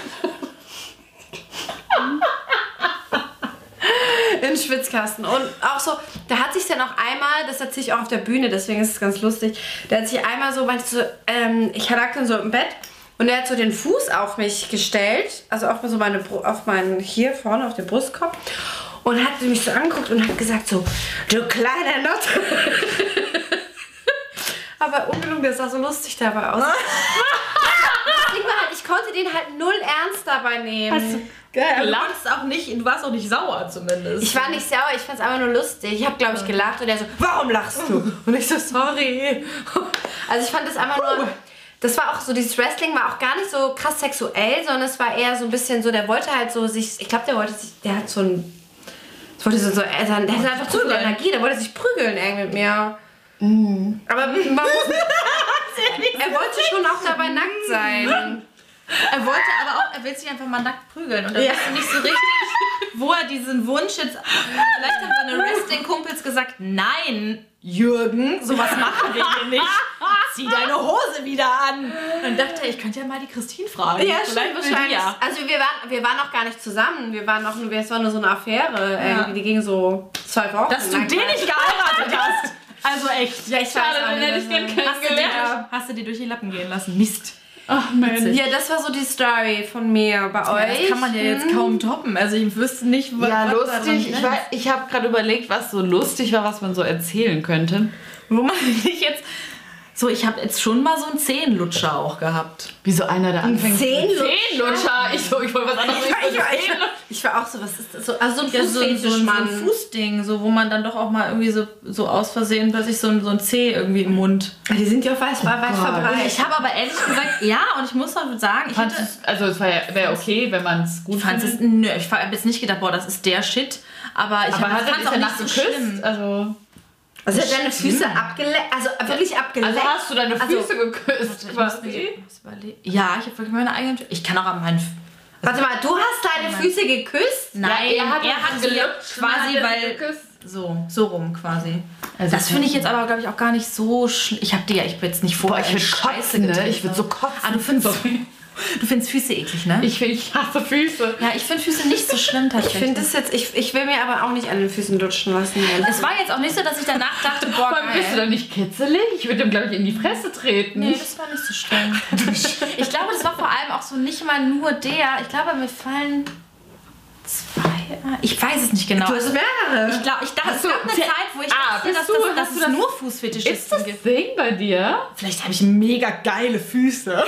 in den Schwitzkasten. Und auch so, da hat sich dann auch einmal, das erzähle ich auch auf der Bühne, deswegen ist es ganz lustig, der hat sich einmal so, meinte so, ähm, ich lag dann so im Bett und er hat so den Fuß auf mich gestellt, also auf so meine, auf meinen, hier vorne auf den Brustkorb und hat mich so angeguckt und hat gesagt so, du kleiner Not. Aber ungelungen, das sah so lustig dabei aus. Halt, ich konnte den halt null ernst dabei nehmen. Geil, aber du warst auch nicht, du warst auch nicht sauer zumindest. Ich war nicht sauer, ich fand es einfach nur lustig. Ich habe, glaube ich, gelacht und er so, warum lachst du? Und ich so, sorry. Also ich fand das einfach nur... Das war auch so, dieses Wrestling war auch gar nicht so krass sexuell, sondern es war eher so ein bisschen so, der wollte halt so sich, ich glaube, der wollte sich, der hat so ein, das wollte so, so er, der hatte einfach zu viel. Energie, der wollte sich prügeln irgendwie mit mir. Aber man muss, er wollte schon auch dabei nackt sein. Er wollte aber auch, er will sich einfach mal nackt prügeln. Und dann Ja. wusste nicht so richtig, wo er diesen Wunsch jetzt. Vielleicht haben seine Wrestling-Kumpels gesagt: Nein, Jürgen, sowas machen wir hier nicht. Zieh deine Hose wieder an. Dann dachte er, ich könnte ja mal die Christine fragen. Ja, Vielleicht wahrscheinlich. ja. Also wir waren, wir waren noch gar nicht zusammen. Wir waren noch, nur- es war nur so eine Affäre. Irgendwie, die ging so zwei Wochen. Dass du den nicht geheiratet hast. Also echt. Ja, ich Schade, weiß auch den nicht, hätte ich dir kennengelernt. hast du dir durch die Lappen gehen lassen? Mist. Ach Mensch. Ja, das war so die Story von mir bei euch. Das kann man ja jetzt kaum toppen. Also ich wüsste nicht, was Ja, lustig. Ich, war- ich habe gerade überlegt, was so lustig war, was man so erzählen könnte. Wo man sich jetzt. So, ich habe jetzt schon mal so einen Zehenlutscher auch gehabt. Wie so einer, der anfängt. Zehenlutscher? Zehenlutscher. Ich, so, ich wollte was anderes Ich war, ich, war, ich, war, ich war auch so, was ist das? So, also so ein Ja, so, so, so ein Fußding, so, wo man dann doch auch mal irgendwie so, so aus Versehen plötzlich so ein, so ein Zeh irgendwie im Mund. Die sind ja auch weit, weit Und verbreitet. ich habe aber ehrlich gesagt, ja, und ich muss mal sagen, ich Fand hätte, es- Also es wäre wär okay, wenn man es gut fand es, nö, ich habe jetzt nicht gedacht, boah, das ist der Shit, aber ich Aber hab- er fand's dich auch nicht so geküsst? schlimm. Also, Also er hat deine Füße abgeleckt, also wirklich abgeleckt. also hast du deine Also- Füße geküsst Ich muss quasi? überlegen. Ja, ich habe wirklich meine eigenen. Ich kann auch an meinen, Warte mal, du hast deine Füße geküsst? Nein, Ja, er hat er hat gelutscht, quasi, weil geküsst. so, so rum quasi. Also das finde ich jetzt aber, glaube ich, auch gar nicht so schlimm. Ich habe dir ja, ich bin jetzt nicht vorher ich in würd Scheiße kotzen, ne? getreten. Ich würd so kotzen. Ah, du findest, du findest Füße eklig, ne? Ich, find, ich hasse Füße. ja, ich finde Füße nicht so schlimm Ich tatsächlich. finde das jetzt, ich, ich will mir aber auch nicht an den Füßen lutschen lassen. es war jetzt auch nicht so, dass ich danach dachte, boah, Warum bist du geil. da nicht kitzelig? Ich würde ihm, glaube ich, in die Fresse treten. Nee, das war nicht so schlimm. ich glaube, das war vor allem auch so nicht mal nur der. Ich glaube, mir fallen zwei. Ich weiß es nicht genau. Du hast mehrere. Ich glaube, ich dachte, es du- gab eine Zeit, wo ich ah, dachte, bist dass, du- das, dass du es das- nur Ist Fußfetischisten das gibt. Ding bei dir? Vielleicht habe ich mega geile Füße.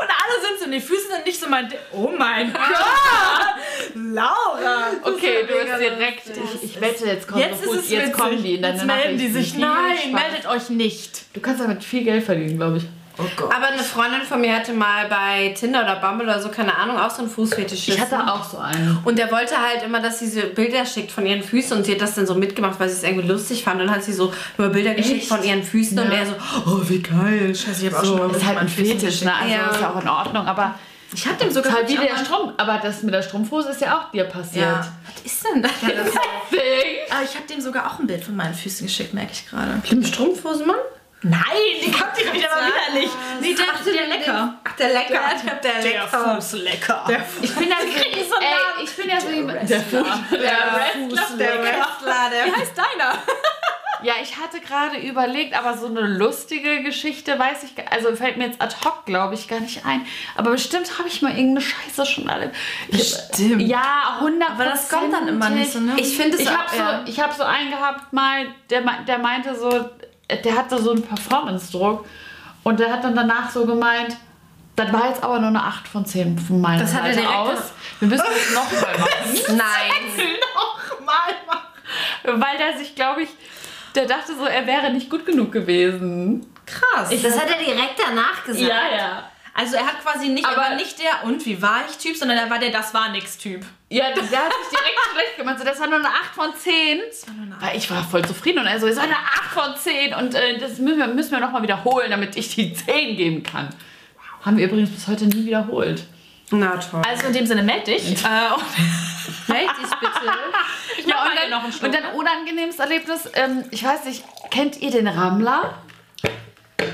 Und alle sind so, die Füße sind nicht so mein Ding. Oh mein Gott! Laura! Okay, du hast direkt. Ich, ich wette, jetzt kommen, Jetzt ist es jetzt kommen die in deine Jetzt melden die sich. Nein, meldet euch nicht. Du kannst damit viel Geld verdienen, glaube ich. Oh Gott. Aber eine Freundin von mir hatte mal bei Tinder oder Bumble oder so, keine Ahnung, auch so einen Fußfetisch. Ich hatte auch so einen. Und der wollte halt immer, dass sie so Bilder schickt von ihren Füßen und sie hat das dann so mitgemacht, weil sie es irgendwie lustig fand. Und dann hat sie so nur Bilder geschickt Echt? von ihren Füßen und Ja. er so, oh, wie geil. Scheiße, ich habe auch schon mal Ist halt ein Fetisch, ne? Also Ja. ist ja auch in Ordnung. Aber Ich hab dem sogar halt wie der Strom. Aber das mit der Strumpfhose ist ja auch dir passiert. Ja. Was ist denn das? Ding. Ah, ich habe dem sogar auch ein Bild von meinen Füßen geschickt, merke ich gerade. Dem Strumpfhosenmann? Nein, die kommt dir wieder mal wieder nicht. Nee, der, der lecker. Ach, der lecker. Der, lecker. Fuß lecker. Ich bin ja so, ey, ich bin ja so jemand. Der Der Fuß Der Wrestler, der Wie heißt deiner? Ja, ich hatte gerade überlegt, aber so eine lustige Geschichte weiß ich, gar- also fällt mir jetzt ad hoc, glaube ich, gar nicht ein. Aber bestimmt habe ich mal irgendeine Scheiße schon alle. Ich, Bestimmt. Ja, 100 Aber das kommt dann immer nicht so, ne? Ich finde es Ich habe ja. so, ich hab so einen gehabt mal, der, der meinte so, der hatte so einen Performance-Druck und der hat dann danach so gemeint, das war jetzt aber nur eine 8 von 10 von meiner Das hat er Seite direkt aus. Wir müssen das nochmal machen. Nein. Nochmal machen. Weil der sich, glaube ich, der dachte so, er wäre nicht gut genug gewesen. Krass. Das hat er direkt danach gesagt. ja. also er hat quasi nicht, Aber- er war nicht der und wie war ich Typ, sondern er war der das war nix Typ. Ja, der hat sich direkt schlecht gemacht. So, das war nur eine 8 von 10. Weil ich war voll zufrieden und er so, es war eine 8 von 10 und äh, das müssen wir, müssen wir nochmal wiederholen, damit ich die 10 geben kann. Haben wir übrigens bis heute nie wiederholt. Na toll. Also in dem Sinne meld dich. äh, Meld dich bitte. ich Ja, und mal dann, noch einen Schluck. und dann unangenehmes Erlebnis. Ähm, ich weiß nicht, kennt ihr den Rammler?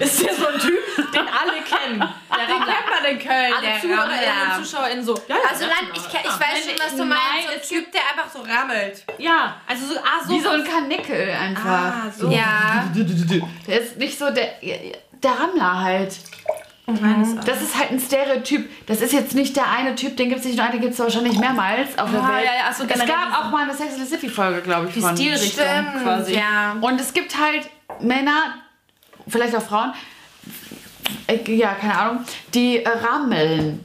Ist der so ein Typ, den alle kennen. Der Den kennt man in Köln, Alle der ZuhörerInnen und ZuschauerInnen so. Ja, Also nein, ich, ich weiß schon, was du Nein, meinst. So ein Typ, der einfach so rammelt. Ja. Also so, ah, so. Wie so ein Kanickel einfach. Ah, so. Ja. Der ist nicht so der, der Rammler halt. Das ist halt ein Stereotyp. Das ist jetzt nicht der eine Typ, den gibt es nicht nur einen, den gibt es wahrscheinlich mehrmals auf der Ah, Welt. ja, ja, ach so, es gab auch mal eine Sex and the City Folge, glaube ich, Die von. Stilrichtung quasi. ja. Und es gibt halt Männer, vielleicht auch Frauen, äh, ja, keine Ahnung, die äh, rammeln.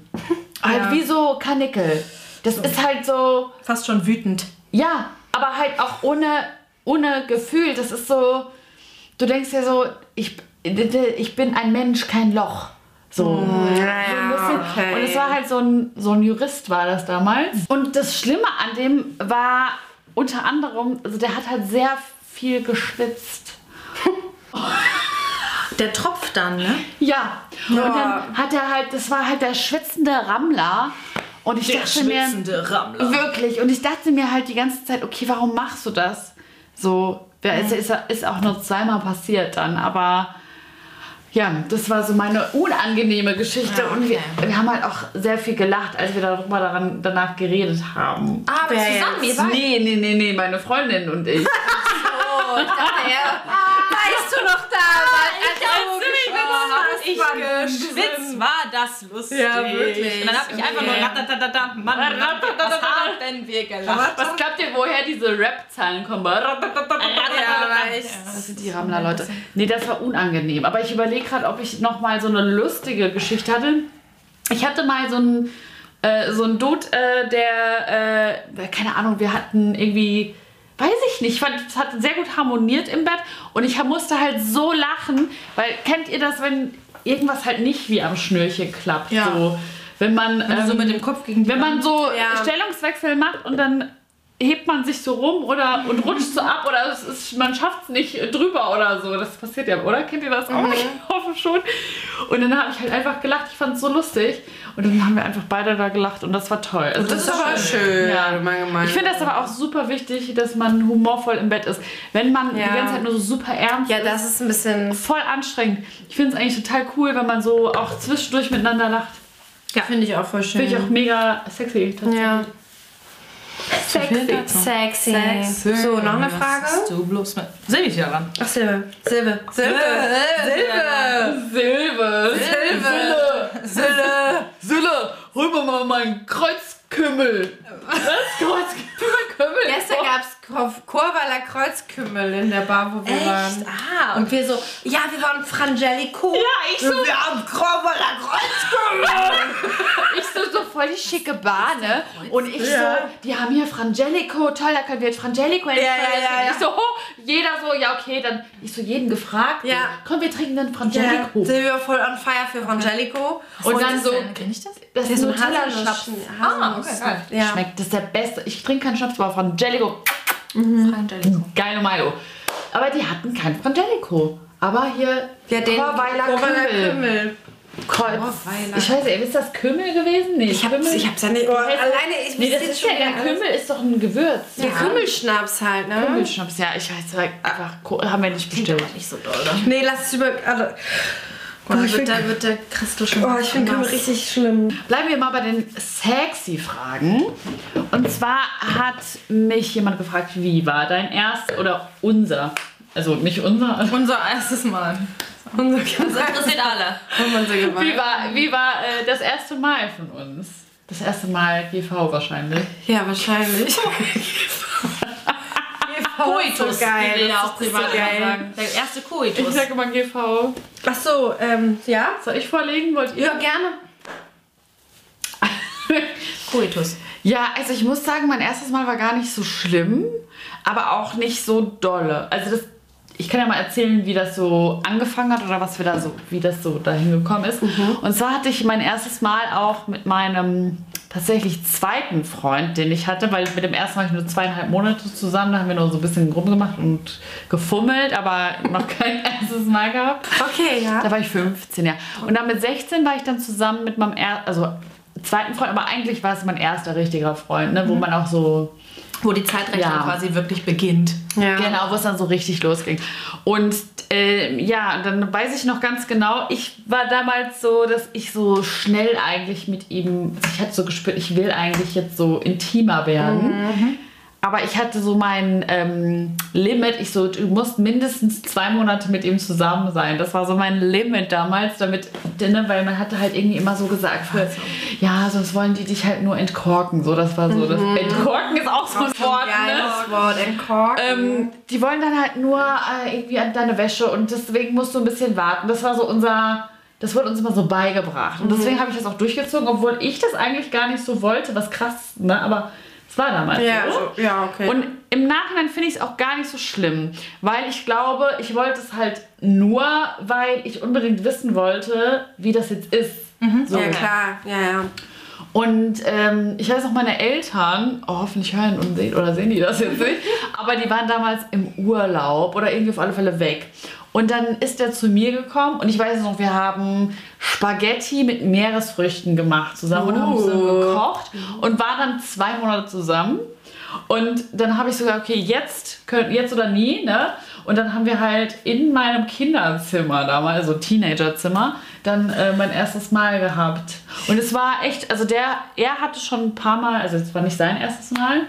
Halt Ja. wie so Kanickel. Das ist halt so, Fast schon wütend. ja, aber halt auch ohne, ohne Gefühl. Das ist so, du denkst dir so, ich, ich bin ein Mensch, kein Loch. So. so ein bisschen. okay. Und es war halt so ein, so ein Jurist war das damals. Und das Schlimme an dem war unter anderem, also der hat halt sehr viel geschwitzt. Der tropft dann, ne? Ja. Und dann hat er halt, das war halt der schwitzende Rammler. Und ich dachte mir, Rammler. wirklich, und ich dachte mir halt die ganze Zeit, okay, warum machst du das? So, wer ist, ist, ist auch nur zweimal passiert dann, aber ja, das war so meine unangenehme Geschichte Ja, und wir, okay. wir haben halt auch sehr viel gelacht, als wir darüber daran, danach geredet haben. Aber Wer zusammen, ihr jetzt? beide. Nee, nee, nee, nee, meine Freundin und ich. Oh, ich dachte, ja. Weißt du noch damals, als du ich geschwitzt, war das lustig. Ja, wirklich. Und dann hab ich einfach nur ratatatata, Mann, was haben wir gelacht? Was glaubt ihr, woher diese Rap-Zahlen kommen? Das sind die Rammler, Leute. Nee, das war unangenehm. Aber ich überlege gerade, ob ich noch mal so eine lustige Geschichte hatte. Ich hatte mal so einen, äh, so einen Dude, äh, der, äh, keine Ahnung, wir hatten irgendwie, weiß ich nicht, ich fand, es hat sehr gut harmoniert im Bett. Und ich musste halt so lachen, weil kennt ihr das, wenn irgendwas halt nicht wie am Schnürchen klappt? Ja. So, wenn man, Wenn du so ähm, mit dem Kopf gegen die wenn man so Ja. Stellungswechsel macht und dann hebt man sich so rum oder und rutscht so ab oder es ist, man schafft es nicht drüber oder so. Das passiert ja, oder? Kennt ihr das auch? Ich hoffe schon. Und dann habe ich halt einfach gelacht. Ich fand es so lustig. Und dann haben wir einfach beide da gelacht und das war toll. Also Das ist aber schön. Ja. mein gemein. Ich finde das aber auch super wichtig, dass man humorvoll im Bett ist. Wenn man Ja. die ganze Zeit nur so super ernst Ja, ist, das ist ein bisschen. voll anstrengend. Ich finde es eigentlich total cool, wenn man so auch zwischendurch miteinander lacht. Finde ich auch voll schön. Finde ich auch mega sexy. tatsächlich. Ja. Sexy. Sexy. Sexy. So, noch eine Frage? Was du bloß mit. Silvi ist ja dran. Ach, Silbe. Silbe. Silbe. Silbe. Silbe. Silbe. Silbe. Sille, hol mir mal meinen Kreuzkümmel. Was? Kreuzkümmel? Gestern gab Chorweiler Kreuzkümmel in der Bar, wo wir waren. Ah, Und wir so, ja, wir waren Frangelico. Ja, ich so, Wir haben Chorweiler Kreuzkümmel. ich so, so voll die schicke Bar, ne? Und ich so, die haben hier Frangelico, toll, da können wir jetzt Frangelico ja, ja, ja. Ich so, oh, jeder so, ja, okay, dann, ich so, jeden gefragt. Ja. Komm, wir trinken dann Ja, Frangelico. Silvia war voll on fire für Frangelico. Und dann so, Kenn ich das? das ist Nutella-Schnaps. Ah, okay, geil. Ja. Schmeckt, das ist der beste. Ich trinke keinen Schnaps, aber Frangelico, Frangelico. geile Milo. Aber die hatten kein Frangelico. Aber hier Ja, den Chorweiler Chorweiler Kümmel. Kümmel. Kreuz. Ich weiß nicht, ist das Kümmel gewesen? Nee, Ich hab's, ich hab's ja nicht. Oh, alleine, ich Nee, das ist schon ja, der Kümmel ist doch ein Gewürz. Der Kümmelschnaps halt, ne? Kümmelschnaps, ja, ich weiß, aber einfach, haben wir nicht bestellt. Nicht so doll. Nee, lass es über. Also, Ich wird, find- da wird der Christo schon. oh, ich finde Kümmel richtig schlimm. Bleiben wir mal bei den sexy Fragen. Und zwar hat mich jemand gefragt, wie war dein erst oder unser, also nicht unser, also Unser erstes Mal. Unser Das interessiert alle. unser wie war, wie war äh, das erste Mal von uns? Das erste Mal GV wahrscheinlich. Ja, wahrscheinlich. Koitus, so geil. wie wir auch ist so privat geil. sagen. Der erste Ich Koitus. sag immer GV. Ach so, ähm, ja? Soll ich vorlegen? Wollt ihr? Ja, gerne. Koitus. Ja, also ich muss sagen, mein erstes Mal war gar nicht so schlimm, aber auch nicht so dolle. Also das, ich kann ja mal erzählen, wie das so angefangen hat oder was wir da so, wie das so dahin gekommen ist. Und zwar hatte ich mein erstes Mal auch mit meinem tatsächlich zweiten Freund, den ich hatte, weil mit dem ersten war ich nur zweieinhalb Monate zusammen, da haben wir nur so ein bisschen rumgemacht und gefummelt, aber noch kein erstes Mal gehabt. Okay, ja. Da war ich 15, ja. Und dann mit 16 war ich dann zusammen mit meinem er also zweiten Freund, aber eigentlich war es mein erster richtiger Freund, ne, wo man auch so Wo die Zeitrechnung Ja. quasi wirklich beginnt. ja. Genau, wo es dann so richtig losging. Und äh, ja, dann weiß ich noch ganz genau, ich war damals so, dass ich so schnell eigentlich mit ihm, ich hatte so gespürt, ich will eigentlich jetzt so intimer werden. Aber ich hatte so mein ähm, Limit. Ich so, du musst mindestens zwei Monate mit ihm zusammen sein. Das war so mein Limit damals, damit, ne, weil man hatte halt irgendwie immer so gesagt, für, ja, sonst wollen die dich halt nur entkorken. So, das war so, das Entkorken ist auch so ein Wort. Ne? Geiles Wort, entkorken. Ähm, die wollen dann halt nur äh, irgendwie an deine Wäsche und deswegen musst du ein bisschen warten. Das war so unser, das wurde uns immer so beigebracht. Und deswegen habe ich das auch durchgezogen, obwohl ich das eigentlich gar nicht so wollte, was krass, ne? Aber es war damals ja, so. ja, okay. Und im Nachhinein finde ich es auch gar nicht so schlimm, weil ich glaube, ich wollte es halt nur, weil ich unbedingt wissen wollte, wie das jetzt ist. So. ja, klar. Ja, ja. Und ähm, ich weiß noch, meine Eltern, oh, hoffentlich hören und sehen oder sehen die das jetzt nicht, aber die waren damals im Urlaub oder irgendwie auf alle Fälle weg. Und dann ist er zu mir gekommen und ich weiß noch, wir haben Spaghetti mit Meeresfrüchten gemacht zusammen und haben zusammen Oh. gekocht und waren dann zwei Monate zusammen. Und dann habe ich so gesagt, okay, jetzt, jetzt oder nie, ne? Und dann haben wir halt in meinem Kinderzimmer damals, also Teenagerzimmer, dann äh, mein erstes Mal gehabt. Und es war echt, also der, er hatte schon ein paar Mal, also es war nicht sein erstes Mal,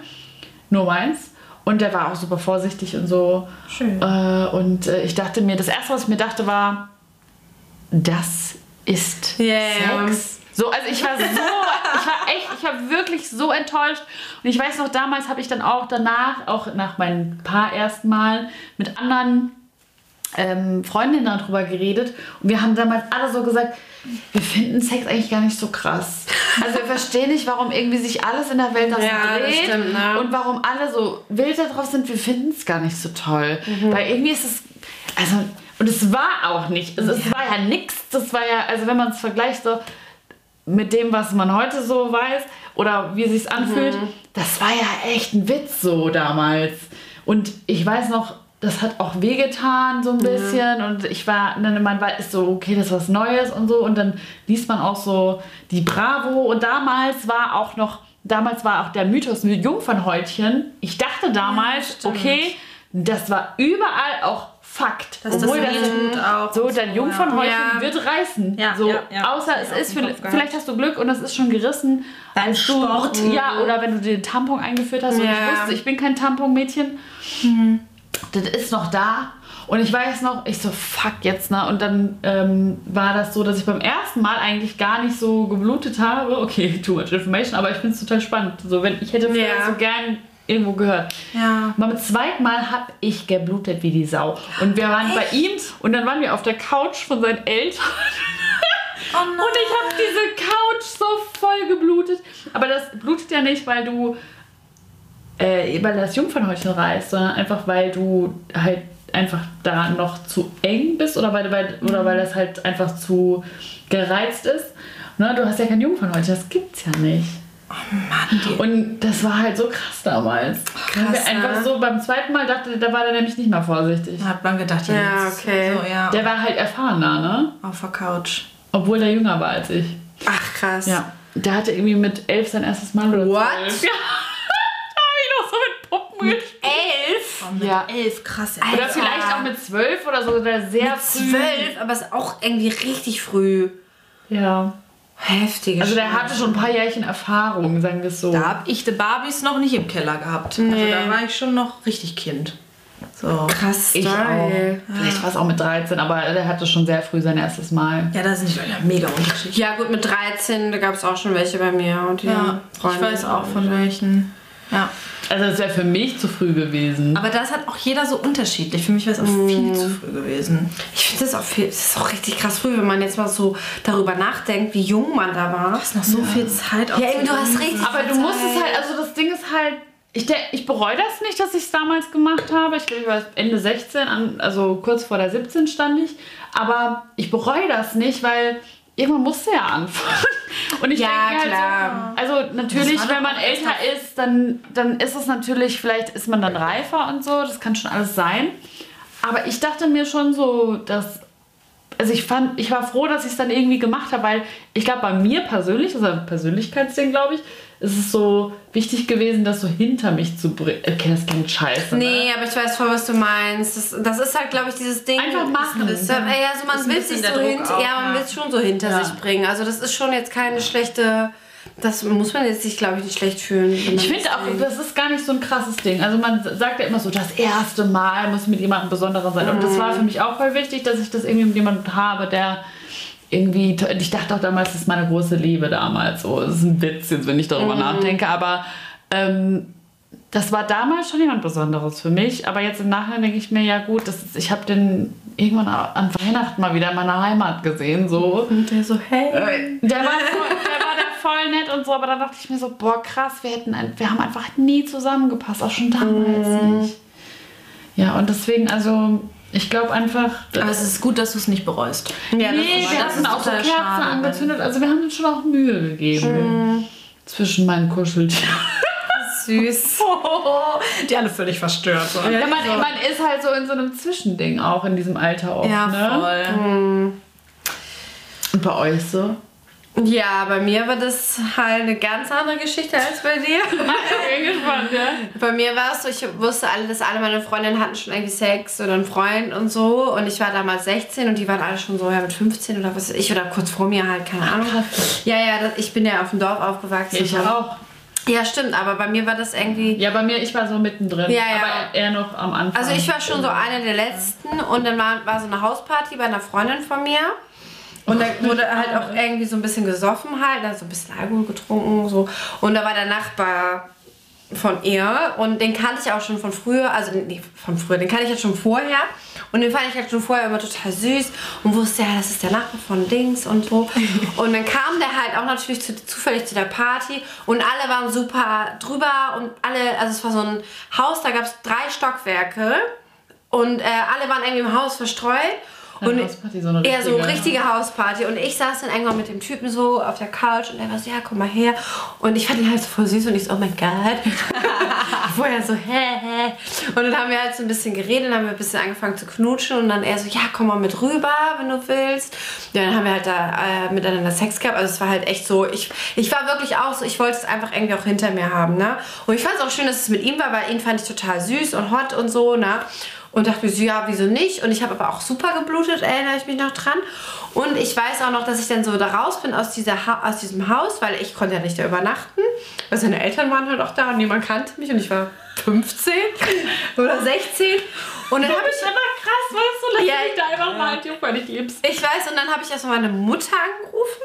nur meins. Und der war auch super vorsichtig und so. Schön. Äh, und äh, ich dachte mir, das erste, was ich mir dachte, war, das ist ja. Sex. So, also ich war so, ich war echt, ich war wirklich so enttäuscht. Und ich weiß noch, damals habe ich dann auch danach, auch nach meinen paar ersten Malen, mit anderen ähm, Freundinnen darüber geredet. Und wir haben damals alle so gesagt, wir finden Sex eigentlich gar nicht so krass. Also wir verstehen nicht, warum irgendwie sich alles in der Welt das Ja, das dreht stimmt, ne? und warum alle so wild darauf sind. Wir finden es gar nicht so toll. Weil irgendwie ist es, also, und es war auch nicht, also es war ja nichts. Das war ja, also wenn man es vergleicht so mit dem, was man heute so weiß. oder wie es sich anfühlt, das war ja echt ein Witz so damals. Und ich weiß noch, das hat auch wehgetan so ein bisschen und ich war, dann man war ist so, okay, das ist was Neues und so und dann liest man auch so die Bravo und damals war auch noch, damals war auch der Mythos mit Jungfernhäutchen. Ich dachte damals, stimmt. okay, das war überall auch Fakt. Dass das Obwohl das, auch so, dein Jungfernhäutchen ja. wird reißen. Ja, so, ja, ja. Außer es ist, vielleicht, gehabt. hast du Glück und das ist schon gerissen. Beim als Sport. Du, ja, oder wenn du den Tampon eingeführt hast und ich wusste, ich bin kein Tampon-Mädchen. Das ist noch da. Und ich weiß noch, ich so, fuck jetzt, ne? Und dann ähm, war das so, dass ich beim ersten Mal eigentlich gar nicht so geblutet habe. Okay, too much information, aber ich finde es total spannend. So, wenn, ich hätte vielleicht so gern irgendwo gehört. Ja. Beim zweiten Mal habe ich geblutet wie die Sau. Und wir waren bei ihm und dann waren wir auf der Couch von seinen Eltern. Oh. Und ich habe diese Couch so voll geblutet. Aber das blutet ja nicht, weil du, äh, weil das Jungfernhäutchen reißt, sondern einfach, weil du halt einfach da noch zu eng bist oder weil, weil, oder weil das halt einfach zu gereizt ist. Ne, du hast ja kein Jungfernhäutchen, das gibt's ja nicht. Mann, die Und das war halt so krass damals. Weil wir Krass, einfach ne? so beim zweiten Mal dachte, da war der nämlich nicht mehr vorsichtig. hat man gedacht, ja, Ja, jetzt. okay. So, ja. Der war halt erfahrener, ne? auf der Couch. Obwohl der jünger war als ich. Ach, krass. Ja. Der hatte irgendwie mit elf sein erstes Mal oder What? Ja. da habe ich noch so mit Puppen gespielt. Elf? Oh, mit Ja. elf, krass. Oder Alter. vielleicht auch mit zwölf oder so, oder sehr früh. Zwölf, aber ist auch irgendwie richtig früh. Ja. Heftige Also der hatte schon ein paar Jährchen Erfahrung, sagen wir es so. Da hab ich die Barbies noch nicht im Keller gehabt. Also Nee. da war ich schon noch richtig Kind. So. Krass, ich auch. Vielleicht war es auch mit 13, aber der hatte schon sehr früh sein erstes Mal. Ja, da sind die ja mega unterschiedlich. Ja, gut, mit 13, da gab es auch schon welche bei mir. Und Ja, ich weiß auch von welchen. Ja. Also das wäre für mich zu früh gewesen. Aber das hat auch jeder so unterschiedlich. Für mich wäre es auch viel zu früh gewesen. Ich finde das auch viel, das ist auch richtig krass früh, wenn man jetzt mal so darüber nachdenkt, wie jung man da war. ist noch so viel Zeit auf Ja, eben, du hast richtig. Aber du musst es halt, also das Ding ist halt, ich, ich bereue das nicht, dass ich es damals gemacht habe. Ich glaube, ich war Ende 16, an, also kurz vor der 17 stand ich. Aber ich bereue das nicht, weil irgendwann musste ja anfangen. Und ich Ja, denke halt so, also natürlich, wenn man älter ist, dann, dann ist es natürlich, vielleicht ist man dann reifer und so, das kann schon alles sein. Aber ich dachte mir schon so, dass also ich fand, ich war froh, dass ich es dann irgendwie gemacht habe, weil ich glaube, bei mir persönlich, das ist ein Persönlichkeitsding, glaube ich, ist es so wichtig gewesen, das so hinter mich zu bringen. Okay, das klingt scheiße. Nee, Ne? aber ich weiß voll, was du meinst. Das, das ist halt, glaube ich, dieses Ding. Einfach machen. Das, ja, also man Ist will sich so hinter, ja, man will es schon so hinter Ja. sich bringen. Also das ist schon jetzt keine schlechte. Das muss man jetzt sich, glaube ich, nicht schlecht fühlen. Ich finde auch, denkt. das ist gar nicht so ein krasses Ding. Also man sagt ja immer so, das erste Mal muss mit jemandem Besonderer sein. Und das war für mich auch voll wichtig, dass ich das irgendwie mit jemandem habe, der irgendwie, ich dachte auch damals, das ist meine große Liebe damals. So, das ist ein Witz jetzt, wenn ich darüber nachdenke. Aber ähm, das war damals schon jemand Besonderes für mich. Aber jetzt im Nachhinein denke ich mir, ja gut, das ist, ich habe den irgendwann an Weihnachten mal wieder in meiner Heimat gesehen. So. Und der so, hey. Der war, voll, der war da voll nett und so, aber dann dachte ich mir so, boah, krass, wir, hätten ein, wir haben einfach nie zusammengepasst, auch schon damals nicht. Ja, und deswegen, also, ich glaube einfach. Aber es ist gut, dass du es nicht bereust. Ja, das nee, ist- wir das hatten auch so Kerzen schade, angezündet, also wir haben uns schon auch Mühe gegeben. Zwischen meinen Kuscheltieren. süß. Die alle völlig verstört. So. Ja, man, man ist halt so in so einem Zwischending auch in diesem Alter oft, Ja, ne? voll. Und bei euch so? Ja, bei mir war das halt eine ganz andere Geschichte als bei dir. Ich bin gespannt, ja. Bei mir war es so, ich wusste alle, dass alle meine Freundinnen hatten schon irgendwie Sex oder einen Freund und so. Und ich war damals 16 und die waren alle schon so ja, mit 15 oder was weiß ich oder kurz vor mir halt, keine Ahnung. Ja, ja, das, ich bin ja auf dem Dorf aufgewachsen. Ich auch. Ja, stimmt, aber bei mir war das irgendwie. Ja, bei mir, ich war so mittendrin. Ja, ja. Aber eher noch am Anfang. Also ich war schon so eine der letzten und dann war, war so eine Hausparty bei einer Freundin von mir. Und da wurde halt auch irgendwie so ein bisschen gesoffen halt, also ein bisschen Alkohol getrunken so. Und da war der Nachbar von ihr und den kannte ich auch schon von früher, also nee, von früher, den kannte ich halt schon vorher. Und den fand ich halt schon vorher immer total süß und wusste ja, das ist der Nachbar von Dings und so. Und dann kam der halt auch natürlich zu, zufällig zu der Party und alle waren super drüber und alle, also es war so ein Haus, da gab es drei Stockwerke und äh, alle waren irgendwie im Haus verstreut. Eine Hausparty, so eine ja, so richtige. richtige Hausparty. Und ich saß dann irgendwann mit dem Typen so auf der Couch und er war so, ja, komm mal her. Und ich fand ihn halt so voll süß und ich so, oh mein Gott. Vorher so, hä, hä. Und dann haben wir halt so ein bisschen geredet, dann haben wir ein bisschen angefangen zu knutschen und dann er so, ja, komm mal mit rüber, wenn du willst. Ja, dann haben wir halt da äh, miteinander Sex gehabt. Also es war halt echt so, ich, ich war wirklich auch so, ich wollte es einfach irgendwie auch hinter mir haben, ne? Und ich fand es auch schön, dass es mit ihm war, weil ihn fand ich total süß und hot und so, ne? Und dachte mir so, ja, wieso nicht? Und ich habe aber auch super geblutet, erinnere ich mich noch dran. Und ich weiß auch noch, dass ich dann so da raus bin aus, dieser ha aus diesem Haus, weil ich konnte ja nicht da übernachten. Weil seine Eltern waren halt auch da und niemand kannte mich und ich war 15 oder 16. Und dann habe ich immer krass, weißt du, dass Ja, du dich da einfach mal halt weil nicht liebst. ich weiß, und dann habe ich erstmal meine Mutter angerufen.